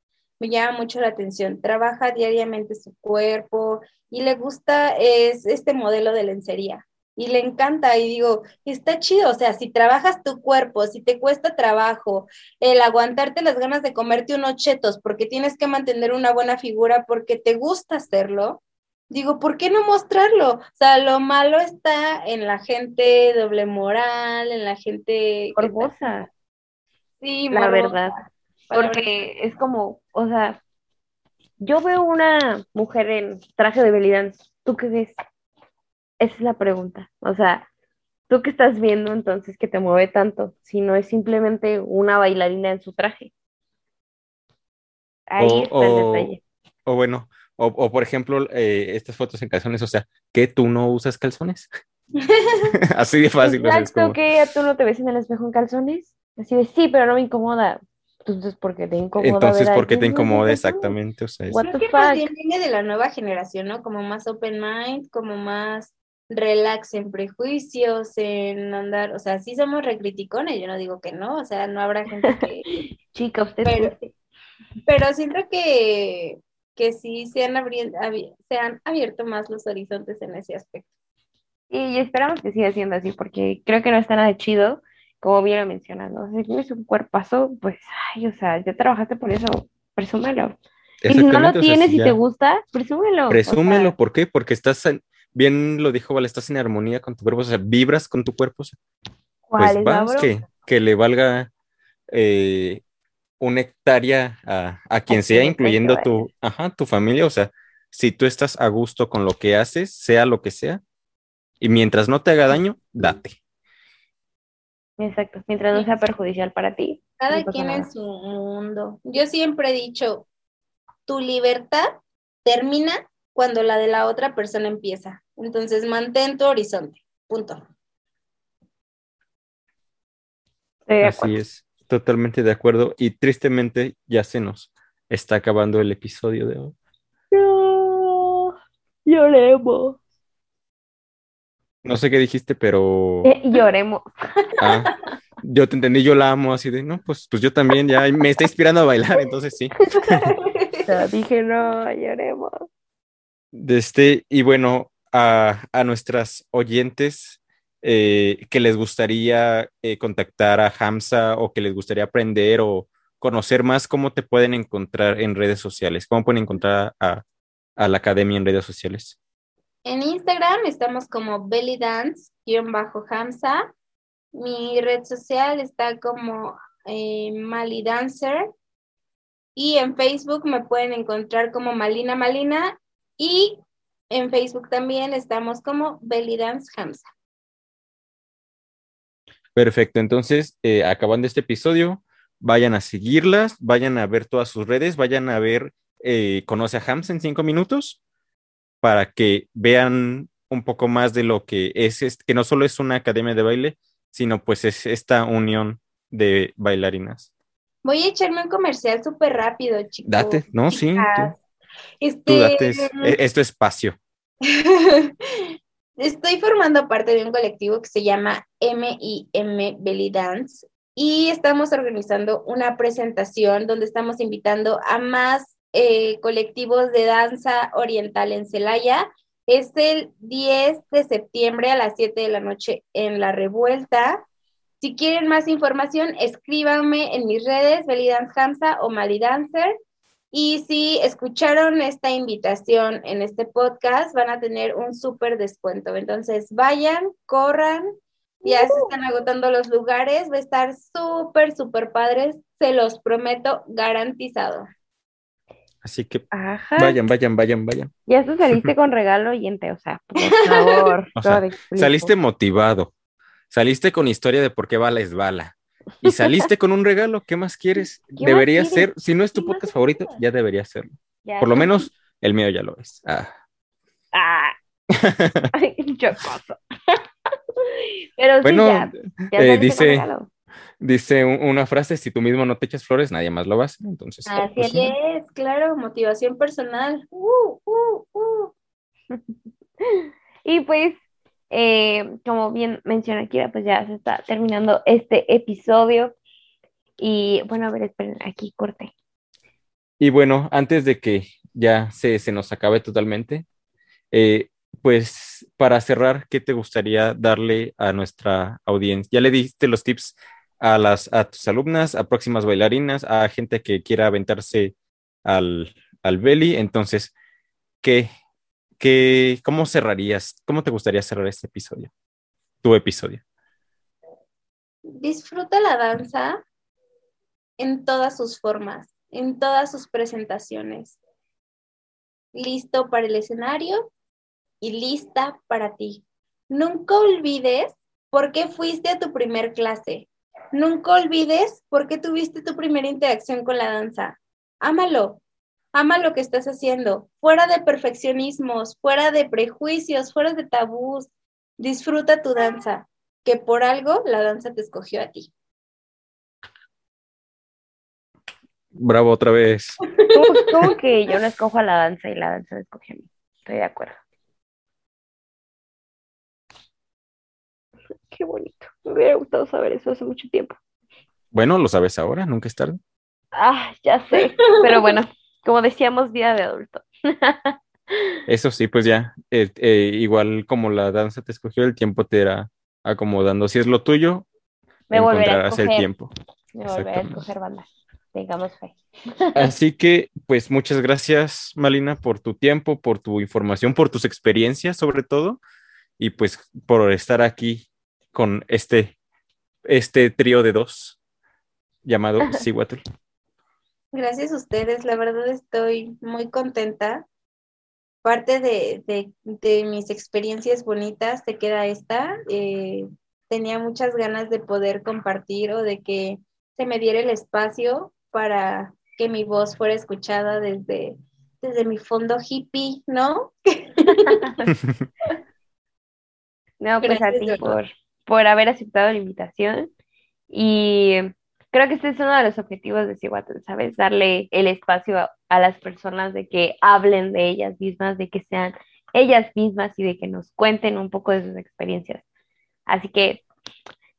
me llama mucho la atención, trabaja diariamente su cuerpo y le gusta es, este modelo de lencería y le encanta y digo, está chido, o sea, si trabajas tu cuerpo, si te cuesta trabajo el aguantarte las ganas de comerte unos chetos porque tienes que mantener una buena figura porque te gusta hacerlo, digo, ¿por qué no mostrarlo? O sea, lo malo está en la gente doble moral, en la gente... Morbosa. Sí, la verdad. Porque es como, o sea, yo veo una mujer en traje de Belly ¿tú qué ves? Esa es la pregunta. O sea, ¿tú qué estás viendo entonces que te mueve tanto? Si no es simplemente una bailarina en su traje. Ahí está el detalle. O bueno, o, por ejemplo, eh, estas fotos en calzones, o sea, ¿que tú no usas calzones? Así de fácil. Exacto, que tú no te ves en el espejo en calzones. Así de, sí, pero no me incomoda. Entonces, ¿por qué te incomoda? Entonces, ¿por qué te incomoda exactamente? O sea, es... Creo que más bien viene de la nueva generación, ¿no? Como más open mind, como más relax en prejuicios, en andar, o sea, sí somos recriticones, yo no digo que no, o sea, no habrá gente que... Chica, usted... Pero, pero siento que que sí se han, se han abierto más los horizontes en ese aspecto. Y esperamos que siga siendo así, porque creo que no está nada chido, como bien mencionando. Si tienes un cuerpazo, pues, ay, o sea, ya trabajaste por eso, presúmelo. Y si no lo tienes y te gusta, presúmelo. Presúmelo, ¿por qué? Porque estás, bien lo dijo Vale, estás en armonía con tu cuerpo, o sea, vibras con tu cuerpo. O sea, pues vamos, que, que le valga eh, una hectárea a, quien sea, incluyendo tu, ajá, tu familia. O sea, si tú estás a gusto con lo que haces, sea lo que sea, Y mientras no te haga daño, date. Exacto, mientras no sea perjudicial para ti. Cada no quien nada. en su mundo. Yo siempre he dicho, tu libertad termina cuando la de la otra persona empieza. Entonces, mantén tu horizonte. Punto. Así es, totalmente de acuerdo. Y tristemente ya se nos está acabando el episodio de hoy. No, lloremos. No sé qué dijiste, pero Eh, lloremos. ah, yo te entendí, yo la amo así de, no, pues, pues yo también ya me está inspirando a bailar, entonces sí. Dije, no, lloremos. De este, y bueno, a, a nuestras oyentes eh, que les gustaría eh, contactar a Hamza o que les gustaría aprender o conocer más, ¿cómo te pueden encontrar en redes sociales? ¿Cómo pueden encontrar a, a la academia en redes sociales? En Instagram estamos como bellydance-hamza. Mi red social está como eh, Mali Dancer. Y en Facebook me pueden encontrar como Malina Malina. Y en Facebook también estamos como Belly Dance Hamza. Perfecto, entonces, eh, acabando este episodio, vayan a seguirlas, vayan a ver todas sus redes, vayan a ver eh, Conoce a Hamza en cinco minutos para que vean un poco más de lo que es, es- que no solo es una academia de baile, sino pues es esta unión de bailarinas. Voy a echarme un comercial súper rápido, chicos. Date, ¿no? Sí, tú, Este, tú date, es, e- es tu espacio. Estoy formando parte de un colectivo que se llama MIM Belly Dance y estamos organizando una presentación donde estamos invitando a más eh, colectivos de danza oriental en Celaya. Es el 10 de septiembre a las 7 de la noche en La Revuelta. Si quieren más información, escríbanme en mis redes, Belly Dance Hamza o Mali Dancer. Y si escucharon esta invitación en este podcast, van a tener un súper descuento. Entonces, vayan, corran, ya se están agotando los lugares, va a estar súper, súper padres, se los prometo, garantizado. Así que Ajá. vayan, vayan, vayan, vayan. Ya tú saliste con regalo oyente, o sea, por favor. O sea. Saliste motivado, saliste con historia de por qué bala es bala. Y saliste con un regalo, ¿qué más quieres? ¿Qué más Debería quieres? ser, si no es tu ¿Qué más podcast favorito, quieres? ya debería serlo. Ya. Por lo menos el mío ya lo es. Ah. Ah, ay, chocoso. Pero sí, ya, ya eh, dice. Dice un- una frase, si tú mismo no te echas flores, nadie más lo va a hacer. Entonces, Así pues, es, claro, motivación personal. Uh, uh, uh. Y pues, eh, como bien menciona Kira, pues ya se está terminando este episodio. Y bueno, a ver, esperen, aquí corte. Y bueno, antes de que ya se, se nos acabe totalmente, eh, pues para cerrar, ¿qué te gustaría darle a nuestra audiencia? Ya le diste los tips a las a tus alumnas, a próximas bailarinas, a gente que quiera aventarse al, al belly. Entonces, ¿qué, qué, cómo cerrarías? ¿Cómo te gustaría cerrar este episodio? Tu episodio. Disfruta la danza en todas sus formas, en todas sus presentaciones. Listo para el escenario y lista para ti. Nunca olvides por qué fuiste a tu primer clase. Nunca olvides por qué tuviste tu primera interacción con la danza. Ámalo. Ama lo que estás haciendo. Fuera de perfeccionismos, fuera de prejuicios, fuera de tabús. Disfruta tu danza, que por algo la danza te escogió a ti. Bravo otra vez. ¿Cómo, cómo que yo no escojo a la danza y la danza me escoge a mí? Estoy de acuerdo. Qué bonito. Me hubiera gustado saber eso hace mucho tiempo. Bueno, lo sabes ahora, nunca es tarde. Ah, ya sé. Pero bueno, como decíamos, vida de adulto. Eso sí, pues ya, eh, eh, igual como la danza te escogió, el tiempo te irá acomodando. Si es lo tuyo, Me volveré a encontrarás el escoger. tiempo. Me volveré a escoger banda. Tengamos fe. Así que, pues muchas gracias, Malina, por tu tiempo, por tu información, por tus experiencias sobre todo, y pues por estar aquí con este, este trío de dos llamado Cihuatl. Gracias a ustedes, la verdad estoy muy contenta parte de, de, de mis experiencias bonitas te queda esta. Eh, tenía muchas ganas de poder compartir o de que se me diera el espacio para que mi voz fuera escuchada desde, desde mi fondo hippie, ¿no? no, pues Gracias, a ti por, por haber aceptado la invitación. Y creo que este es uno de los objetivos de Cihuatl, ¿sabes? Darle el espacio a, a las personas de que hablen de ellas mismas, de que sean ellas mismas y de que nos cuenten un poco de sus experiencias. Así que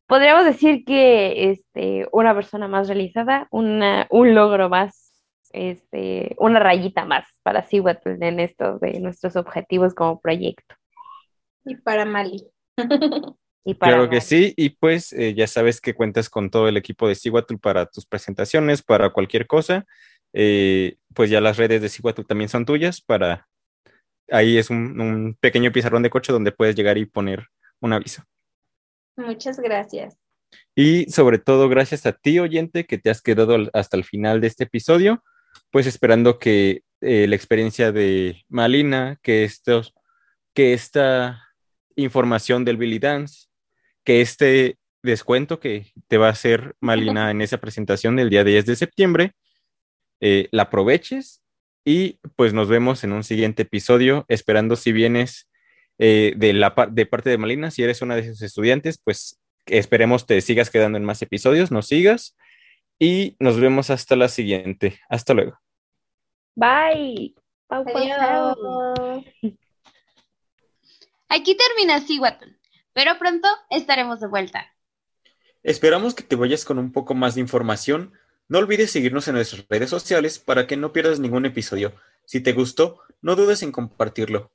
podríamos decir que este, una persona más realizada, una, un logro más, este, una rayita más para Cihuatl en esto de nuestros objetivos como proyecto. Y para Mali. Y para Claro que sí, y pues eh, ya sabes que cuentas con todo el equipo de Cihuatl para tus presentaciones, para cualquier cosa. Eh, pues ya las redes de Cihuatl también son tuyas para... Ahí es un, un pequeño pizarrón de coche donde puedes llegar y poner un aviso. Muchas gracias. Y sobre todo gracias a ti, oyente, que te has quedado hasta el final de este episodio, pues esperando que eh, la experiencia de Malina, que estos, que esta información del Billy Dance, que este descuento que te va a hacer Malina en esa presentación del día 10 de septiembre, eh, la aproveches y pues nos vemos en un siguiente episodio, esperando si vienes eh, de, la, par- de parte de Malina, si eres una de sus estudiantes, pues esperemos te sigas quedando en más episodios, nos sigas y nos vemos hasta la siguiente. Hasta luego. Bye. Adiós. Aquí termina Cihuatl, pero pronto estaremos de vuelta. Esperamos que te vayas con un poco más de información. No olvides seguirnos en nuestras redes sociales para que no pierdas ningún episodio. Si te gustó, no dudes en compartirlo.